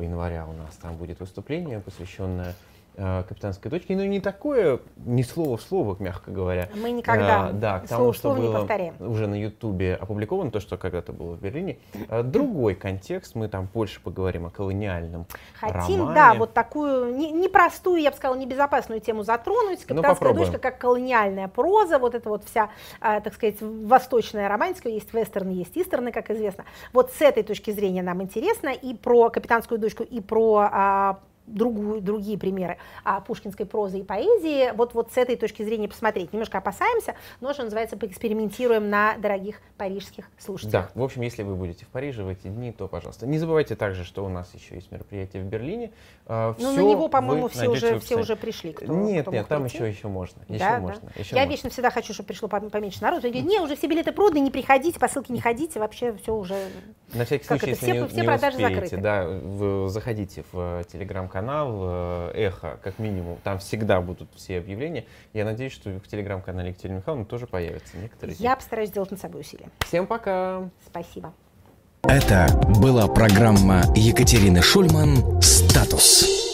[SPEAKER 2] января у нас там будет выступление, посвященное капитанской дочки, но не такое, не слово в слово, мягко говоря.
[SPEAKER 3] Мы никогда
[SPEAKER 2] а, да, к тому, что было уже на Ютубе опубликовано, то, что когда-то было в Берлине. А, другой контекст, мы там больше поговорим о колониальном
[SPEAKER 3] Хотим,
[SPEAKER 2] романе.
[SPEAKER 3] да, вот такую непростую, не я бы сказала, небезопасную тему затронуть. Ну, Капитанская дочка как колониальная проза, вот это вот вся, а, так сказать, восточная романтика, есть вестерны, есть истерны, как известно. Вот с этой точки зрения нам интересно и про капитанскую дочку, и про другую, другие примеры а, пушкинской прозы и поэзии, вот, вот с этой точки зрения посмотреть. Немножко опасаемся, но, что называется, поэкспериментируем на дорогих парижских слушателях.
[SPEAKER 2] Да, в общем, если вы будете в Париже в эти дни, то, пожалуйста. Не забывайте также, что у нас еще есть мероприятие в Берлине.
[SPEAKER 3] А, ну, на него, по-моему, все уже, все уже пришли. Кто,
[SPEAKER 2] нет,
[SPEAKER 3] кто
[SPEAKER 2] нет, там еще, еще можно. Еще
[SPEAKER 3] да,
[SPEAKER 2] можно.
[SPEAKER 3] Да.
[SPEAKER 2] Еще
[SPEAKER 3] Я
[SPEAKER 2] можно.
[SPEAKER 3] вечно всегда хочу, чтобы пришло поменьше народу. Они говорят, не, уже все билеты проданы, не приходите, по ссылке не ходите, вообще все уже...
[SPEAKER 2] На всякий случай, если все, не, все не продажи успеете, закрыты. да, вы заходите в телеграм-канал, эхо, как минимум, там всегда будут все объявления. Я надеюсь, что в телеграм-канале Екатерины Михайловны тоже появятся некоторые.
[SPEAKER 3] Я постараюсь сделать над собой усилия.
[SPEAKER 2] Всем пока!
[SPEAKER 3] Спасибо.
[SPEAKER 4] Это была программа Екатерины Шульман «Статус».